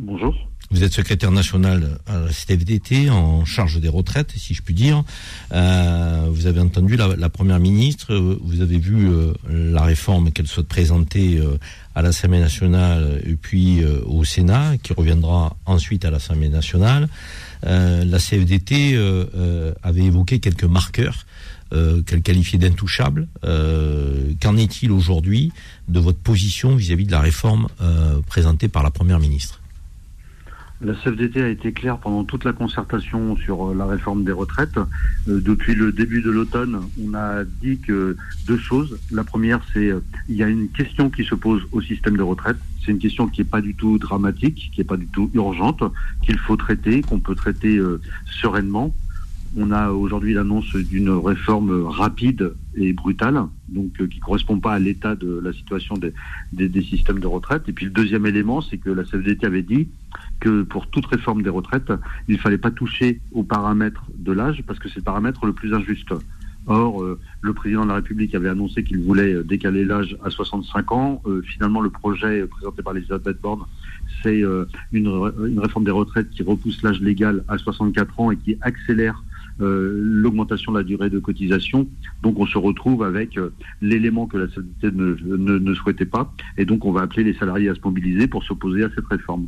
Bonjour. Vous êtes secrétaire national à la CFDT en charge des retraites, si je puis dire. Euh, vous avez entendu la, première ministre. Vous avez vu euh, la réforme qu'elle souhaite présenter euh, à l'Assemblée nationale et puis au Sénat, qui reviendra ensuite à l'Assemblée nationale. la CFDT avait évoqué quelques marqueurs qu'elle qualifiait d'intouchables. Qu'en est-il aujourd'hui de votre position vis à -vis de la réforme présentée par la première ministre? La CFDT a été claire pendant toute la concertation sur euh, la réforme des retraites. Euh, depuis le début de l'automne, on a dit que deux choses. La première, c'est euh, il y a une question qui se pose au système de retraite. C'est une question qui n'est pas du tout dramatique, qui n'est pas du tout urgente, qu'il faut traiter, qu'on peut traiter sereinement. On a aujourd'hui l'annonce d'une réforme rapide et brutale, donc qui qui correspond pas à l'état de la situation des, systèmes de retraite. Et puis le deuxième élément, c'est que la CFDT avait dit que pour toute réforme des retraites, il ne fallait pas toucher aux paramètres de l'âge parce que c'est le paramètre le plus injuste. Or, euh, le président de la République avait annoncé qu'il voulait euh, décaler l'âge à 65 ans. Euh, finalement, le projet présenté par Elisabeth Borne, c'est une, une, réforme des retraites qui repousse l'âge légal à 64 ans et qui accélère l'augmentation de la durée de cotisation. Donc, on se retrouve avec l'élément que la société ne souhaitait pas. Et donc, on va appeler les salariés à se mobiliser pour s'opposer à cette réforme.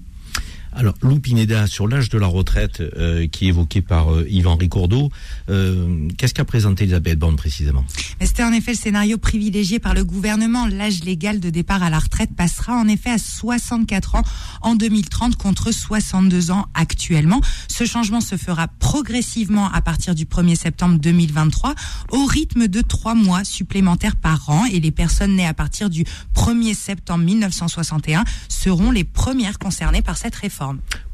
Alors, Lou Pineda, sur l'âge de la retraite euh, qui est évoqué par euh, Yvan Ricordo, euh, qu'est-ce qu'a présenté Elisabeth Borne précisément? C'était en effet le scénario privilégié par le gouvernement. L'âge légal de départ à la retraite passera en effet à 64 ans en 2030 contre 62 ans actuellement. Ce changement se fera progressivement à partir du 1er septembre 2023 au rythme de trois mois supplémentaires par an et les personnes nées à partir du 1er septembre 1961 seront les premières concernées par cette réforme.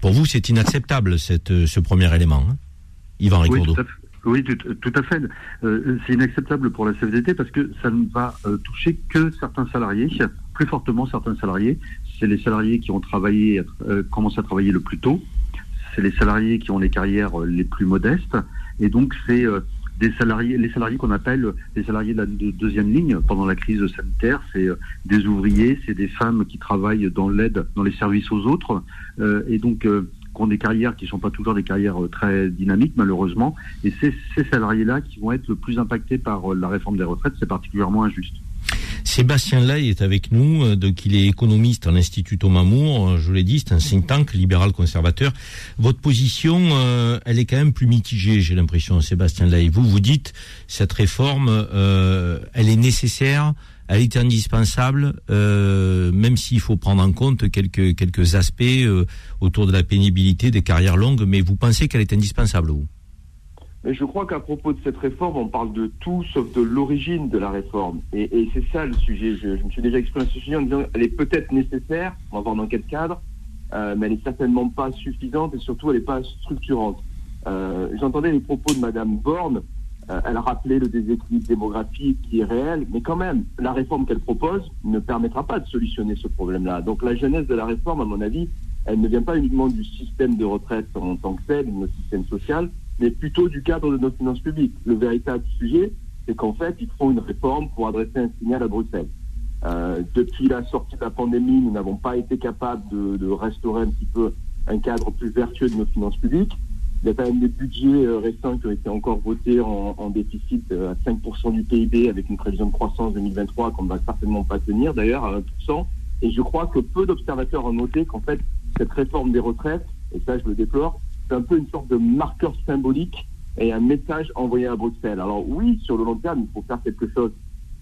Pour vous, c'est inacceptable cette, euh, ce premier élément, hein Yvan Ricordo. Oui, tout à fait. Euh, c'est inacceptable pour la CFDT parce que ça ne va euh, toucher que certains salariés, plus fortement certains salariés. C'est les salariés qui ont travaillé, commencé à travailler le plus tôt. C'est les salariés qui ont les carrières les plus modestes. Et donc, c'est des salariés, les salariés qu'on appelle les salariés de la deuxième ligne pendant la crise sanitaire, c'est des ouvriers, c'est des femmes qui travaillent dans l'aide, dans les services aux autres, euh, et donc euh, qui ont des carrières qui ne sont pas toujours des carrières euh, très dynamiques malheureusement. Et c'est ces salariés-là qui vont être le plus impactés par la réforme des retraites. C'est particulièrement injuste. Sébastien Lay est avec nous, donc il est économiste à l'Institut Thomas More, je l'ai dit, c'est un think tank libéral conservateur. Votre position, elle est quand même plus mitigée, j'ai l'impression, Sébastien Lay. Vous, vous dites, cette réforme, elle est nécessaire, elle est indispensable, euh, même s'il faut prendre en compte quelques quelques aspects euh, autour de la pénibilité des carrières longues. Mais vous pensez qu'elle est indispensable, vous? Mais je crois qu'à propos de cette réforme, on parle de tout sauf de l'origine de la réforme. Et, c'est ça le sujet. Je, me suis déjà exprimé à ce sujet en disant qu'elle est peut-être nécessaire, on va voir dans quel cadre, euh, mais elle n'est certainement pas suffisante et surtout elle n'est pas structurante. J'entendais les propos de Madame Borne euh, elle a rappelé le déséquilibre démographique qui est réel, mais quand même, la réforme qu'elle propose ne permettra pas de solutionner ce problème-là. Donc la genèse de la réforme, à mon avis, elle ne vient pas uniquement du système de retraite en tant que tel, du système social, mais plutôt du cadre de nos finances publiques. Le véritable sujet, c'est qu'en fait, ils font une réforme pour adresser un signal à Bruxelles. Euh, depuis la sortie de la pandémie, nous n'avons pas été capables de, de, restaurer un petit peu un cadre plus vertueux de nos finances publiques. Il y a quand même des budgets euh, récents qui ont été encore votés en, en déficit euh, à 5% du PIB avec une prévision de croissance 2023 qu'on ne va certainement pas tenir d'ailleurs à 1%. Et je crois que peu d'observateurs ont noté qu'en fait, cette réforme des retraites, et ça je le déplore, c'est un peu une sorte de marqueur symbolique et un message envoyé à Bruxelles. Alors oui, sur le long terme, il faut faire quelque chose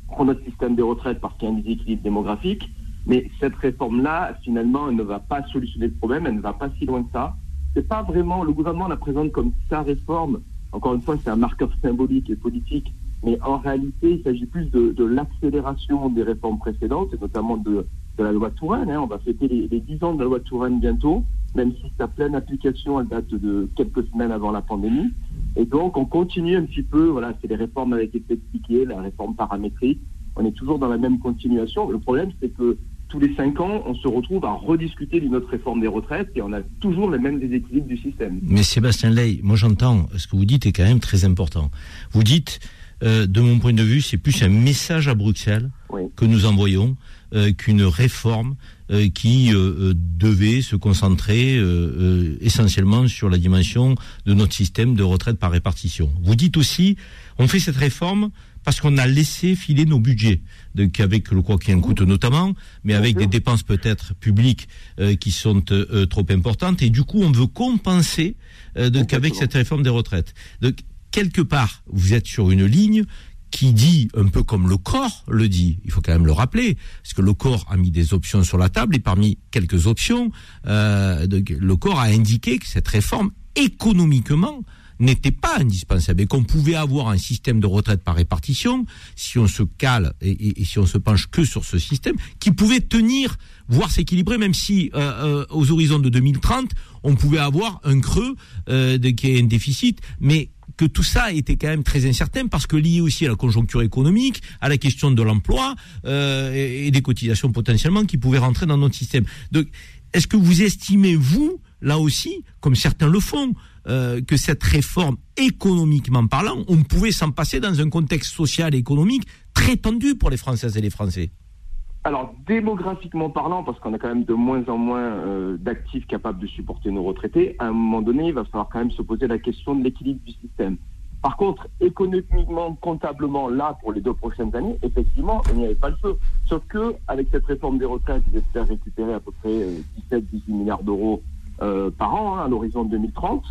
pour notre système des retraites parce qu'il y a un déséquilibre démographique, mais cette réforme-là, finalement, elle ne va pas solutionner le problème, elle ne va pas si loin que ça. C'est pas vraiment, le gouvernement la présente comme sa réforme. Encore une fois, c'est un marqueur symbolique et politique, mais en réalité, il s'agit plus de, de l'accélération des réformes précédentes, et notamment de, de la loi Touraine. Hein. On va fêter les, les 10 ans de la loi Touraine bientôt, même si sa pleine application, elle date de quelques semaines avant la pandémie. Et donc, on continue un petit peu, voilà, c'est les réformes avec été expliquées, la réforme paramétrique. On est toujours dans la même continuation. Le problème, c'est que tous les cinq ans, on se retrouve à rediscuter d'une autre réforme des retraites et on a toujours les mêmes déséquilibres du système. Mais Sébastien Ley, moi j'entends, ce que vous dites est quand même très important. Vous dites, euh, de mon point de vue, c'est plus un message à Bruxelles oui. que nous envoyons qu'une réforme euh, qui euh, devait se concentrer essentiellement sur la dimension de notre système de retraite par répartition. Vous dites aussi, on fait cette réforme parce qu'on a laissé filer nos budgets, donc avec le quoi qui en coûte notamment, mais avec des dépenses peut-être publiques euh, qui sont euh, trop importantes, et du coup on veut compenser euh, donc avec cette réforme des retraites. Donc quelque part, vous êtes sur une ligne qui dit, un peu comme le corps le dit, il faut quand même le rappeler, parce que le corps a mis des options sur la table, et parmi quelques options, donc, le corps a indiqué que cette réforme, économiquement, n'était pas indispensable et qu'on pouvait avoir un système de retraite par répartition si on se cale et, si on se penche que sur ce système qui pouvait tenir voire s'équilibrer même si euh, euh, aux horizons de 2030 on pouvait avoir un creux euh, qui est un déficit mais que tout ça était quand même très incertain parce que lié aussi à la conjoncture économique, à la question de l'emploi euh, et, des cotisations potentiellement qui pouvaient rentrer dans notre système. Donc, est-ce que vous estimez, vous, là aussi, comme certains le font, euh, que cette réforme, économiquement parlant, on pouvait s'en passer dans un contexte social et économique très tendu pour les Françaises et les Français? Alors, démographiquement parlant, parce qu'on a quand même de moins en moins euh, d'actifs capables de supporter nos retraités, à un moment donné, il va falloir quand même se poser la question de l'équilibre du système. Par contre, économiquement, comptablement, là, pour les deux prochaines années, effectivement, on n'y avait pas le feu. Sauf que, avec cette réforme des retraites, ils espèrent récupérer à peu près 17-18 milliards d'euros euh, par an hein, à l'horizon 2030.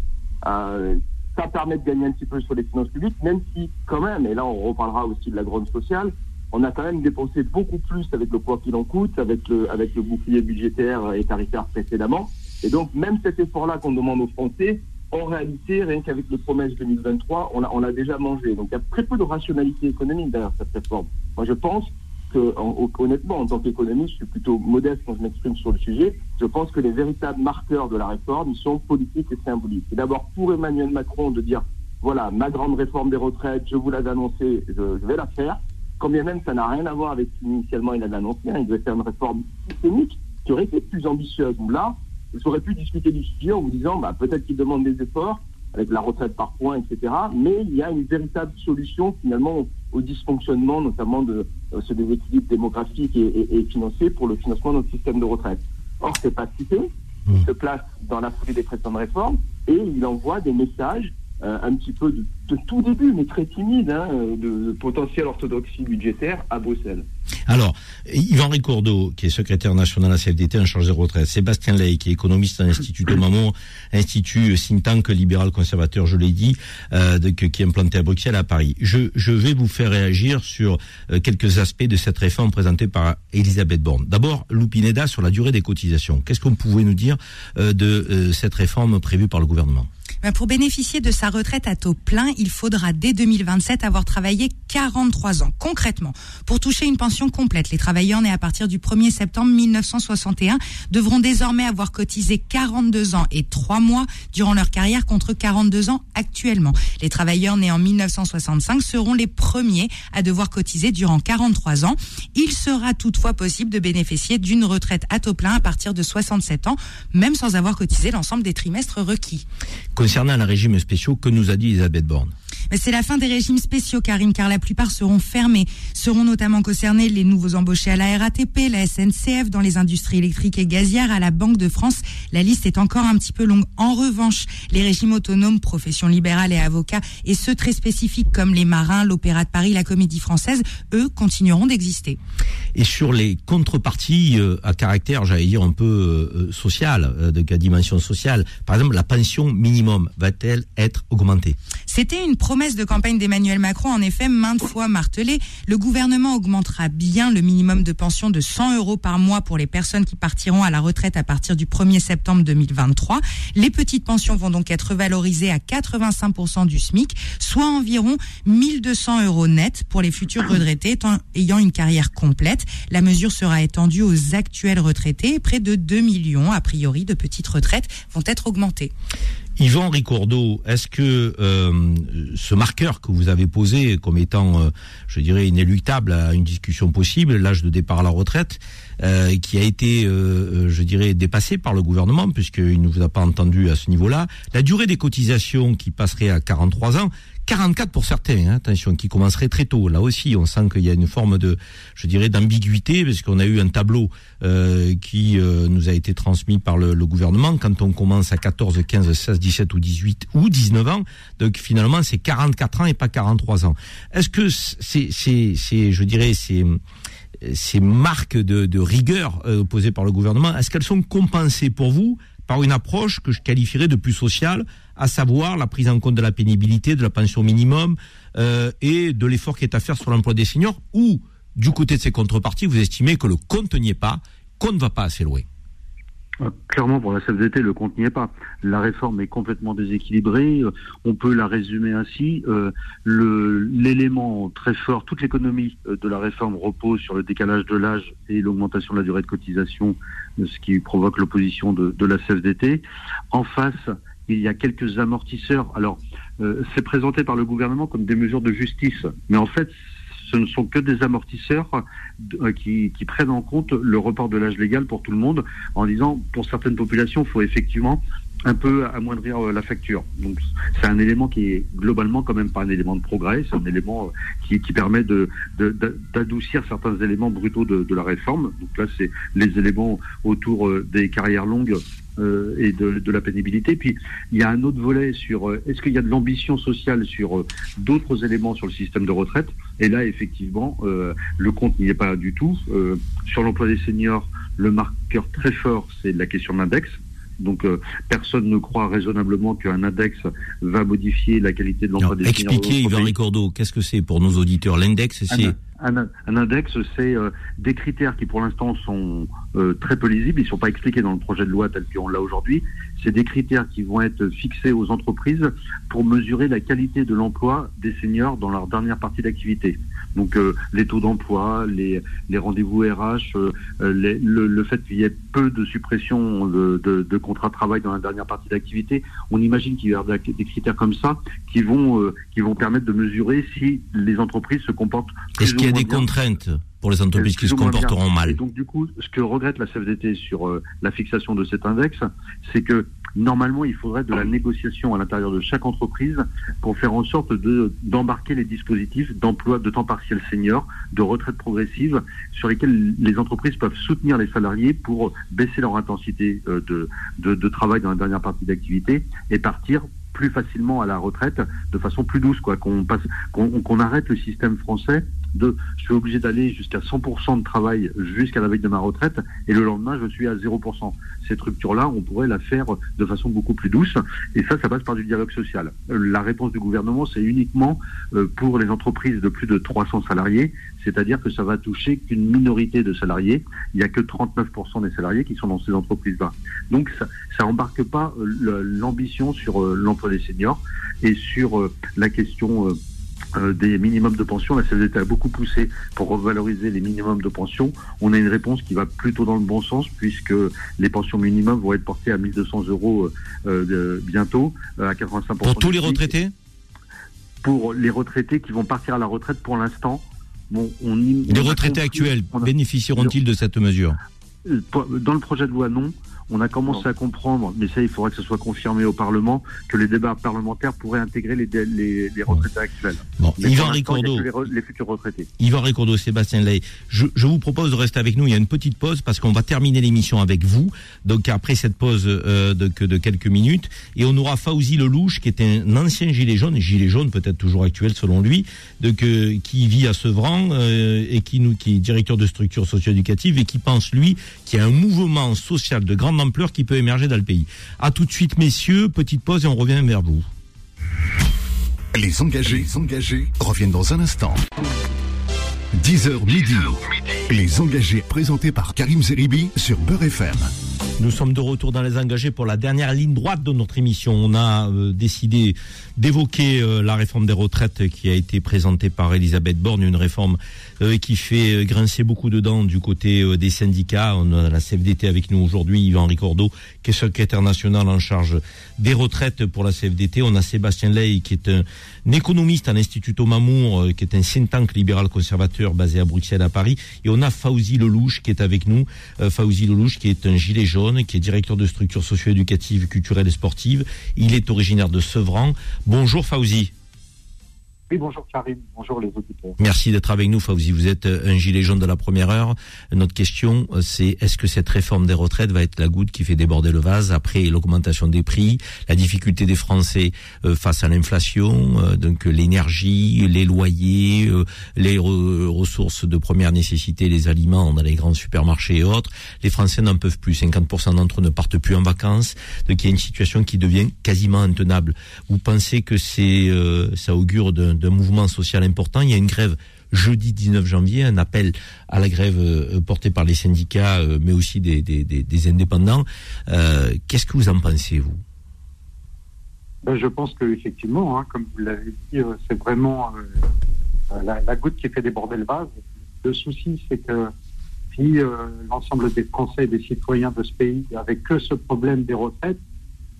Euh, ça permet de gagner un petit peu sur les finances publiques, même si, quand même, et là, on reparlera aussi de la grande sociale, on a quand même dépensé beaucoup plus avec le poids qu'il en coûte, avec le, avec le bouclier budgétaire et tarifaire précédemment. Et donc, même cet effort-là qu'on demande aux Français, en réalité, rien qu'avec le promesse 2023, on l'a on a déjà mangé. Donc, il y a très peu de rationalité économique derrière cette réforme. Moi, je pense que, en, honnêtement, en tant qu'économiste, je suis plutôt modeste quand je m'exprime sur le sujet. Je pense que les véritables marqueurs de la réforme, sont politiques et symboliques. C'est d'abord pour Emmanuel Macron de dire, voilà, ma grande réforme des retraites, je vous l'avais annoncé, je, je vais la faire quand bien même ça n'a rien à voir avec ce qu'initialement il avait annoncé. Hein. Il devait faire une réforme systémique qui aurait été plus ambitieuse. Là, j'aurais pu discuter du sujet en vous disant bah, peut-être qu'il demande des efforts avec la retraite par points, etc. Mais il y a une véritable solution finalement au dysfonctionnement, notamment de euh, ce déséquilibre démographique et, et, et, financier pour le financement de notre système de retraite. Or, c'est pas cité. Il se place dans la foulée des précédentes réformes et il envoie des messages un petit peu de, tout début, mais très timide, hein, de, potentielle orthodoxie budgétaire à Bruxelles. Alors, Yvan Ricordo, qui est secrétaire national à la CFDT en charge des retraites, Sébastien Ley, qui est économiste à l'Institut de Mamon, Institut think tank libéral conservateur, je l'ai dit, euh, qui est implanté à Bruxelles, à Paris. Je, vais vous faire réagir sur euh, quelques aspects de cette réforme présentée par Elisabeth Borne. D'abord, Lupineda sur la durée des cotisations. Qu'est-ce qu'on pouvait nous dire euh, de cette réforme prévue par le gouvernement? Pour bénéficier de sa retraite à taux plein, il faudra dès 2027 avoir travaillé 43 ans. Concrètement, pour toucher une pension complète, les travailleurs nés à partir du 1er septembre 1961 devront désormais avoir cotisé 42 ans et 3 mois durant leur carrière contre 42 ans actuellement. Les travailleurs nés en 1965 seront les premiers à devoir cotiser durant 43 ans. Il sera toutefois possible de bénéficier d'une retraite à taux plein à partir de 67 ans, même sans avoir cotisé l'ensemble des trimestres requis. concernant les régimes spéciaux, que nous a dit Elisabeth Borne? C'est la fin des régimes spéciaux, Karim, car la plupart seront fermés. Seront notamment concernés les nouveaux embauchés à la RATP, la SNCF, dans les industries électriques et gazières, à la Banque de France. La liste est encore un petit peu longue. En revanche, les régimes autonomes, professions libérales et avocats, et ceux très spécifiques comme les marins, l'Opéra de Paris, la Comédie Française, eux, continueront d'exister. Et sur les contreparties euh, à caractère, j'allais dire, un peu euh, social, euh, de dimension sociale, par exemple, la pension minimum va-t-elle être augmentée? C'était une promesse de campagne d'Emmanuel Macron, en effet, maintes fois martelée. Le gouvernement augmentera bien le minimum de pension de 100 euros par mois pour les personnes qui partiront à la retraite à partir du 1er septembre 2023. Les petites pensions vont donc être valorisées à 85% du SMIC, soit environ 1200 euros net pour les futurs retraités ayant une carrière complète. La mesure sera étendue aux actuels retraités. Près de 2 millions, a priori, de petites retraites vont être augmentées. Yvan Ricordo, est-ce que euh, ce marqueur que vous avez posé comme étant, euh, je dirais, inéluctable à une discussion possible, l'âge de départ à la retraite, euh, qui a été, je dirais, dépassé par le gouvernement, puisqu'il ne vous a pas entendu à ce niveau-là, la durée des cotisations qui passerait à 43 ans, 44 pour certains, hein, attention, qui commencerait très tôt. Là aussi, on sent qu'il y a une forme de, je dirais, d'ambiguïté, parce qu'on a eu un tableau euh, qui euh, nous a été transmis par le, le, gouvernement. Quand on commence à 14, 15, 16, 17 ou 18 ou 19 ans, donc finalement c'est 44 ans et pas 43 ans. Est-ce que c'est, c'est, c'est, je dirais, c'est ces marques de, rigueur euh, posées par le gouvernement, est-ce qu'elles sont compensées pour vous par une approche que je qualifierais de plus sociale, à savoir la prise en compte de la pénibilité, de la pension minimum euh, et de l'effort qui est à faire sur l'emploi des seniors, ou du côté de ces contreparties, vous estimez que le compte n'y est pas, qu'on ne va pas assez loin? Clairement, pour la CFDT, le compte n'y est pas. La réforme est complètement déséquilibrée. Euh, on peut la résumer ainsi. L'élément très fort, toute l'économie de la réforme repose sur le décalage de l'âge et l'augmentation de la durée de cotisation, ce qui provoque l'opposition de, la CFDT. En face, il y a quelques amortisseurs. Alors, euh, c'est présenté par le gouvernement comme des mesures de justice, mais en fait, ce ne sont que des amortisseurs euh, qui, prennent en compte le report de l'âge légal pour tout le monde, en disant pour certaines populations, il faut effectivement un peu amoindrir euh, la facture. Donc c'est un élément qui est globalement quand même pas un élément de progrès, c'est un élément qui, qui permet d'adoucir certains éléments brutaux de, de, la réforme. Donc là c'est les éléments autour des carrières longues euh, et de, de, la pénibilité. Puis il y a un autre volet sur euh, est-ce qu'il y a de l'ambition sociale sur euh, d'autres éléments sur le système de retraite? Et là, effectivement, le compte n'y est pas du tout. sur l'emploi des seniors, le marqueur très fort, c'est la question de l'index. Donc personne ne croit raisonnablement qu'un index va modifier la qualité de l'emploi des seniors. Expliquez, Yvan Ricordo, qu'est-ce que c'est pour nos auditeurs? L'index, c'est un, index, c'est euh, des critères qui pour l'instant sont euh, très peu lisibles, ils ne sont pas expliqués dans le projet de loi tel qu'on l'a aujourd'hui. C'est des critères qui vont être fixés aux entreprises pour mesurer la qualité de l'emploi des seniors dans leur dernière partie d'activité. Donc euh, les taux d'emploi, les, les rendez-vous RH, le, le, fait qu'il y ait peu de suppression de, de, de contrats de travail dans la dernière partie d'activité, on imagine qu'il y aura des critères comme ça qui vont, qui vont permettre de mesurer si les entreprises se comportent il y a des contraintes pour les entreprises qui se comporteront mal. donc du coup, ce que regrette la CFDT sur euh, la fixation de cet index, c'est que normalement, il faudrait de la négociation à l'intérieur de chaque entreprise pour faire en sorte de d'embarquer les dispositifs d'emploi de temps partiel senior, de retraite progressive, sur lesquels les entreprises peuvent soutenir les salariés pour baisser leur intensité euh, de, travail dans la dernière partie d'activité et partir plus facilement à la retraite de façon plus douce, quoi, qu'on passe, qu'on arrête le système français de je suis obligé d'aller jusqu'à 100% de travail jusqu'à la veille de ma retraite et le lendemain je suis à 0%. Cette rupture-là, on pourrait la faire de façon beaucoup plus douce et ça, ça passe par du dialogue social. La réponse du gouvernement, c'est uniquement euh, pour les entreprises de plus de 300 salariés, c'est-à-dire que ça va toucher qu'une minorité de salariés. Il n'y a que 39% des salariés qui sont dans ces entreprises-là. Donc ça, ça embarque pas euh, l'ambition sur euh, l'emploi des seniors et sur la question euh, des minimums de pension. La CFDT a beaucoup poussé pour revaloriser les minimums de pension. On a une réponse qui va plutôt dans le bon sens puisque les pensions minimums vont être portées à 1200 euros euh, bientôt, euh, à 85%. Pour tous les retraités? Pour les retraités qui vont partir à la retraite pour l'instant. Bon, on les retraités actuels bénéficieront-ils de cette mesure? Dans le projet de loi, non on a commencé à comprendre, mais ça, il faudrait que ce soit confirmé au Parlement, que les débats parlementaires pourraient intégrer les, les, les retraités actuels. Bon, Yvan Ricordo. Les, futurs retraités. Yvan Ricordo, Sébastien Lay, je, je vous propose de rester avec nous. Il y a une petite pause parce qu'on va terminer l'émission avec vous. Donc après cette pause euh, de, que de quelques minutes, et on aura Fauzi Lelouch, qui est un ancien gilet jaune, gilet jaune peut-être toujours actuel selon lui, qui vit à Sevran euh, et qui, nous, qui est directeur de structure socio-éducative et qui pense lui qu'il y a un mouvement social de grande ampleur qui peut émerger dans le pays. À tout de suite, messieurs. Petite pause et on revient vers vous. Les engagés, les engagés reviennent dans un instant. 10h midi. Les engagés présentés par Karim Zeribi sur Beurre FM. Nous sommes de retour dans les engagés pour la dernière ligne droite de notre émission. On a euh, décidé d'évoquer euh, la réforme des retraites qui a été présentée par Elisabeth Borne, une réforme euh, qui fait grincer beaucoup de dents du côté des syndicats. On a la CFDT avec nous aujourd'hui, Yvan Ricordo, qui est secrétaire national en charge des retraites pour la CFDT. On a Sébastien Ley, qui est un, économiste à l'Institut euh, qui est un think tank libéral conservateur basé à Bruxelles, à Paris. Et on a Fauzi Lelouch, qui est avec nous. Fauzi Lelouch, qui est un gilet jaune, qui est directeur de structure socio-éducative, culturelle et sportive. Il est originaire de Sevran. Bonjour Fauzi. Bonjour Karim, bonjour les auditeurs. Merci d'être avec nous, Fauzi. Vous êtes euh, un gilet jaune de la première heure. Notre question, euh, c'est est-ce que cette réforme des retraites va être la goutte qui fait déborder le vase après l'augmentation des prix, la difficulté des Français euh, face à l'inflation, donc l'énergie, les loyers, les re- ressources de première nécessité, les aliments dans les grands supermarchés et autres. Les Français n'en peuvent plus. 50% d'entre eux ne partent plus en vacances. Donc il y a une situation qui devient quasiment intenable. Vous pensez que c'est euh, ça augure d'un d'un mouvement social important Il y a une grève jeudi 19 janvier, un appel à la grève euh, porté par les syndicats, euh, mais aussi des, indépendants. Euh, Qu'est-ce que vous en pensez, vous? Ben, je pense que effectivement, hein, comme vous l'avez dit, euh, c'est vraiment la, goutte qui fait déborder le vase. Le souci, c'est que si l'ensemble des Français et des citoyens de ce pays avaient que ce problème des retraites,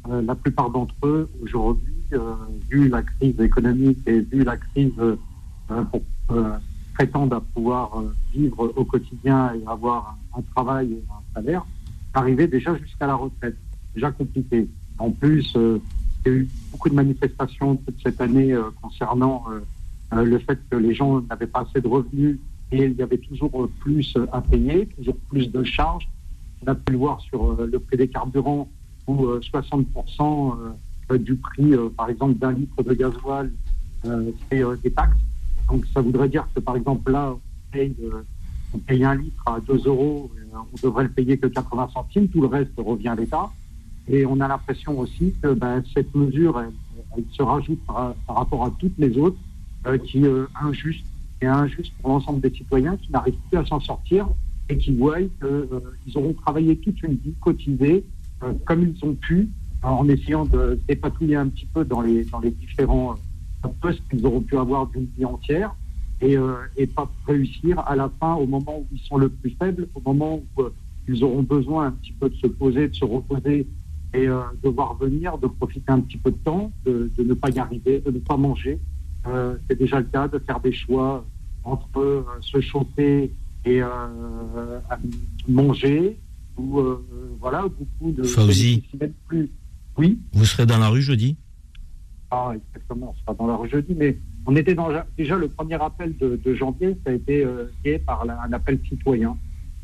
euh, la plupart d'entre eux, aujourd'hui, euh, vu la crise économique et vu la crise euh, pour prétendent à pouvoir vivre au quotidien et avoir un, travail et un salaire, arriver déjà jusqu'à la retraite. Déjà compliqué. En plus, il y a eu beaucoup de manifestations toute cette année concernant le fait que les gens n'avaient pas assez de revenus et il y avait toujours plus à payer, toujours plus de charges. On a pu le voir sur le prix des carburants où euh, 60% euh, du prix, euh, par exemple, d'un litre de gasoil, euh, c'est euh, des taxes. Donc ça voudrait dire que, par exemple, là, on paye, euh, un litre à 2 euros, euh, on devrait le payer que 80 centimes, tout le reste revient à l'État. Et on a l'impression aussi que ben, cette mesure, elle, se rajoute par, rapport à toutes les autres, euh, qui euh, injuste, et injuste pour l'ensemble des citoyens qui n'arrivent plus à s'en sortir et qui voient qu'ils auront travaillé toute une vie, cotisé, euh, comme ils ont pu, en essayant de se dépatouiller un petit peu dans les, dans les différents euh, postes qu'ils auront pu avoir d'une vie entière et, euh, et pas réussir à la fin, au moment où ils sont le plus faibles, au moment où euh, ils auront besoin un petit peu de se poser, de se reposer et euh, de voir venir, de profiter un petit peu de temps, de, de ne pas y arriver, de ne pas manger. Euh, c'est déjà le cas de faire des choix entre se chauffer et manger ou euh, voilà beaucoup de Fauzi. mettre plus. Oui. Vous serez dans la rue jeudi? Ah, exactement, on sera dans la rue jeudi, mais on était dans, déjà le premier appel de, de janvier, ça a été euh, fait par la- un appel citoyen,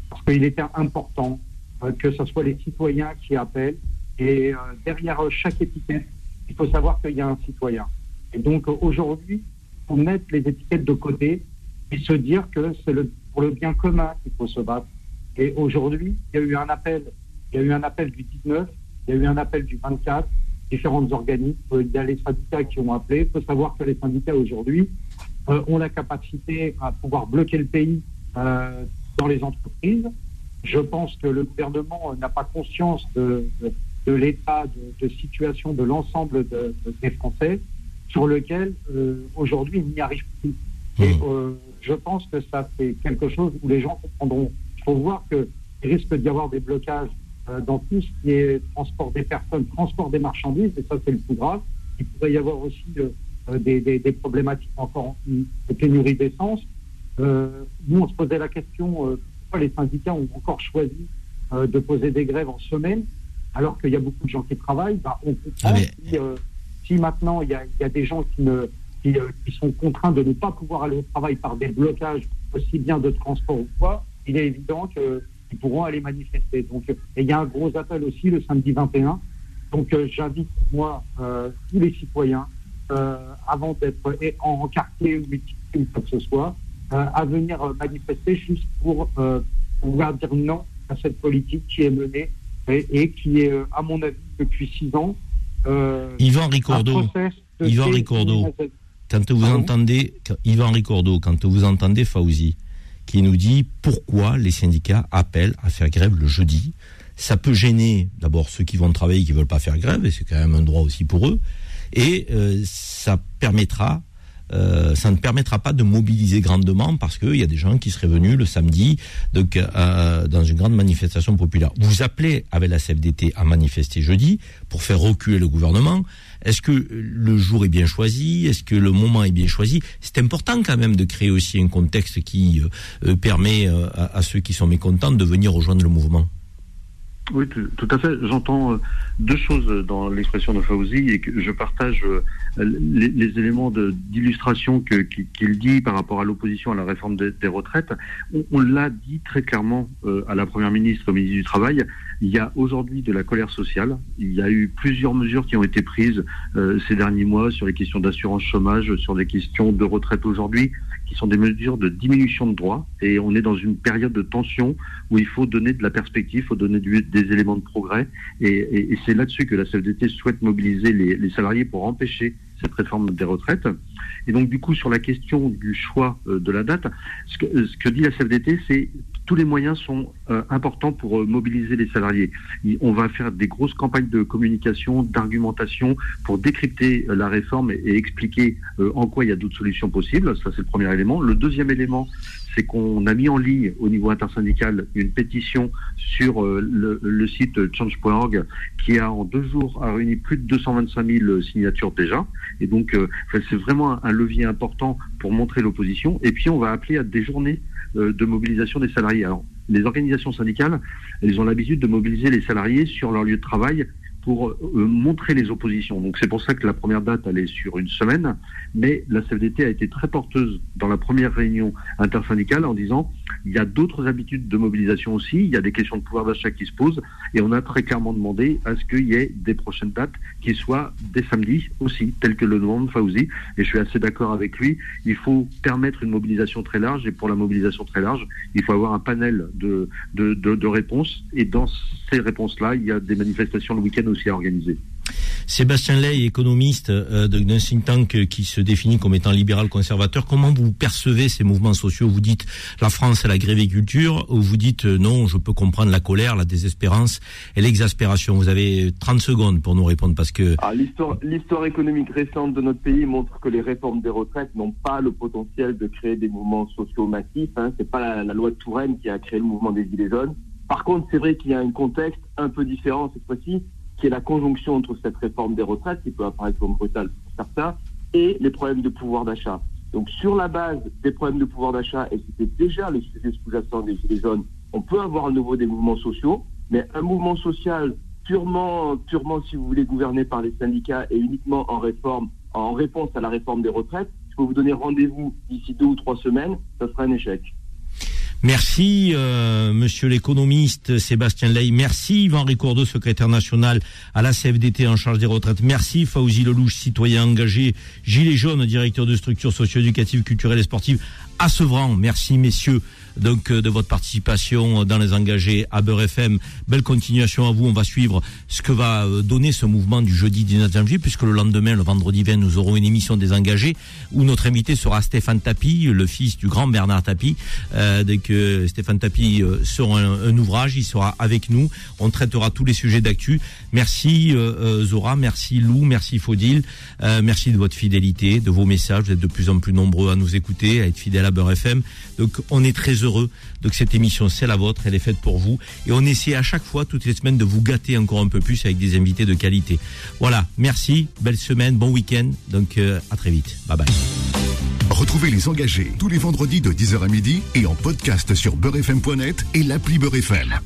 parce qu'il était important euh, que ce soit les citoyens qui appellent, et derrière chaque étiquette, il faut savoir qu'il y a un citoyen. Et donc aujourd'hui, faut mettre les étiquettes de côté et se dire que c'est pour le bien commun qu'il faut se battre. Et aujourd'hui, il y a eu un appel, il y a eu un appel du 19, il y a eu un appel du 24, différents organismes, il y a les syndicats qui ont appelé. Il faut savoir que les syndicats aujourd'hui euh, ont la capacité à pouvoir bloquer le pays euh, dans les entreprises. Je pense que le gouvernement n'a pas conscience de, de, de l'état de, de situation de l'ensemble de- de- des Français sur lequel euh, aujourd'hui il n'y arrive plus. Et euh, je pense que ça c'est quelque chose où les gens comprendront. Il faut voir qu'il risque d'y avoir des blocages euh, dans tout ce qui est transport des personnes, transport des marchandises, et ça c'est le plus grave. Il pourrait y avoir aussi euh, euh, des, des- des problématiques encore de pénurie d'essence. Euh, nous, on se posait la question euh, pourquoi les syndicats ont encore choisi de poser des grèves en semaine, alors qu'il y a beaucoup de gens qui travaillent. Bah, on comprend si, si maintenant il y a, il y a des gens qui, ne, qui, qui sont contraints de ne pas pouvoir aller au travail par des blocages, aussi bien de transport ou quoi, il est évident qu'ils pourront aller manifester. Donc, euh, et il y a un gros appel aussi le samedi 21. Donc euh, j'invite moi euh, tous les citoyens, avant d'être en quartier ou ou quoi que ce soit, à venir manifester juste pour pouvoir dire non à cette politique qui est menée et, et qui est, à mon avis, depuis six ans. euh, Yvan Ricordo, Yvan Ricordo, quand vous entendez, quand- Yvan Ricordo, quand vous entendez Fauzi, qui nous dit pourquoi les syndicats appellent à faire grève le jeudi, ça peut gêner d'abord ceux qui vont travailler, qui veulent pas faire grève, et c'est quand même un droit aussi pour eux, et euh, ça permettra euh, ça ne permettra pas de mobiliser grandement parce qu'il y a des gens qui seraient venus le samedi donc, euh, dans une grande manifestation populaire. Vous appelez avec la CFDT à manifester jeudi pour faire reculer le gouvernement. Est-ce que le jour est bien choisi? Est-ce que le moment est bien choisi? C'est important quand même de créer aussi un contexte qui euh, euh, permet euh, à, ceux qui sont mécontents de venir rejoindre le mouvement. Oui, tout, à fait. J'entends deux choses dans l'expression de Fauzi et que je partage les, éléments d'illustration qu'il dit par rapport à l'opposition à la réforme des, retraites. On, on l'a dit très clairement à la Première ministre, au ministre du Travail. Il y a aujourd'hui de la colère sociale. Il y a eu plusieurs mesures qui ont été prises euh, ces derniers mois sur les questions d'assurance chômage, sur les questions de retraite aujourd'hui, qui sont des mesures de diminution de droits. Et on est dans une période de tension où il faut donner de la perspective, il faut donner des éléments de progrès. Et, c'est là-dessus que la CFDT souhaite mobiliser les salariés pour empêcher cette réforme des retraites. Et donc, du coup, sur la question du choix euh, de la date, ce que, ce que dit la CFDT, c'est tous les moyens sont euh, importants pour euh, mobiliser les salariés. On va faire des grosses campagnes de communication, d'argumentation pour décrypter euh, la réforme et, et expliquer euh, en quoi il y a d'autres solutions possibles. Ça, c'est le premier élément. Le deuxième élément, c'est qu'on a mis en ligne au niveau intersyndical une pétition sur euh, le, site change.org qui a en deux jours a réuni plus de 225 000 signatures déjà. Et donc, euh, c'est vraiment un, levier important pour montrer l'opposition. Et puis, on va appeler à des journées euh, de mobilisation des salariés. Alors, les organisations syndicales, elles ont l'habitude de mobiliser les salariés sur leur lieu de travail pour euh, montrer les oppositions. Donc c'est pour ça que la première date est sur une semaine, mais la CFDT a été très porteuse dans la première réunion intersyndicale en disant il y a d'autres habitudes de mobilisation aussi, il y a des questions de pouvoir d'achat qui se posent et on a très clairement demandé à ce qu'il y ait des prochaines dates qui soient des samedis aussi, telles que le demande Fauzi. Et je suis assez d'accord avec lui, il faut permettre une mobilisation très large et pour la mobilisation très large, il faut avoir un panel de, de, de, de réponses. Et dans ces réponses-là, il y a des manifestations le week-end aussi à organiser. Sébastien Ley, économiste euh, de- d'un think tank qui se définit comme étant libéral conservateur, comment vous percevez ces mouvements sociaux? Vous dites la France est la gréviculture ou vous dites euh, non, je peux comprendre la colère, la désespérance et l'exaspération Vous avez 30 secondes pour nous répondre parce que Ah, L'histoire économique récente de notre pays montre que les réformes des retraites n'ont pas le potentiel de créer des mouvements sociaux massifs. Hein. C'est pas la, la loi de Touraine qui a créé le mouvement des Gilets jaunes. Par contre, c'est vrai qu'il y a un contexte un peu différent cette fois-ci, qui est la conjonction entre cette réforme des retraites, qui peut apparaître comme brutale pour certains, et les problèmes de pouvoir d'achat. Donc, sur la base des problèmes de pouvoir d'achat, et c'était déjà le sujet sous-jacent des Gilets jaunes, on peut avoir à nouveau des mouvements sociaux, mais un mouvement social purement, purement, si vous voulez, gouverné par les syndicats et uniquement en réforme, en réponse à la réforme des retraites, je peux vous donner rendez-vous d'ici deux ou trois semaines, ça sera un échec. Merci, euh, monsieur l'économiste Sébastien Ley. Merci, Yvan Ricordo, secrétaire national à la CFDT en charge des retraites. Merci, Fauzi Lelouch, citoyen engagé, gilet jaune, directeur de structures socio-éducatives, culturelles et sportives à Sevran. Merci, messieurs, donc, euh, de votre participation dans les engagés à Beurre FM. Belle continuation à vous. On va suivre ce que va euh, donner ce mouvement du jeudi 19 janvier, puisque le lendemain, le vendredi 20, nous aurons une émission des engagés où notre invité sera Stéphane Tapi, le fils du grand Bernard Tapi. Euh, dès que Stéphane Tapi euh, sera un, un ouvrage, il sera avec nous. On traitera tous les sujets d'actu. Merci euh, euh, Zora, merci Lou, merci Faudil, euh, merci de votre fidélité, de vos messages. Vous êtes de plus en plus nombreux à nous écouter, à être fidèles à Beurre FM. Donc on est très heureux. Donc cette émission, c'est la vôtre, elle est faite pour vous. Et on essaie à chaque fois, toutes les semaines, de vous gâter encore un peu plus avec des invités de qualité. Voilà, merci, belle semaine, bon week-end. Donc euh, à très vite. Bye bye. Retrouvez les engagés tous les vendredis de 10h à midi et en podcast sur beurrefm.net et l'appli Beurre FM.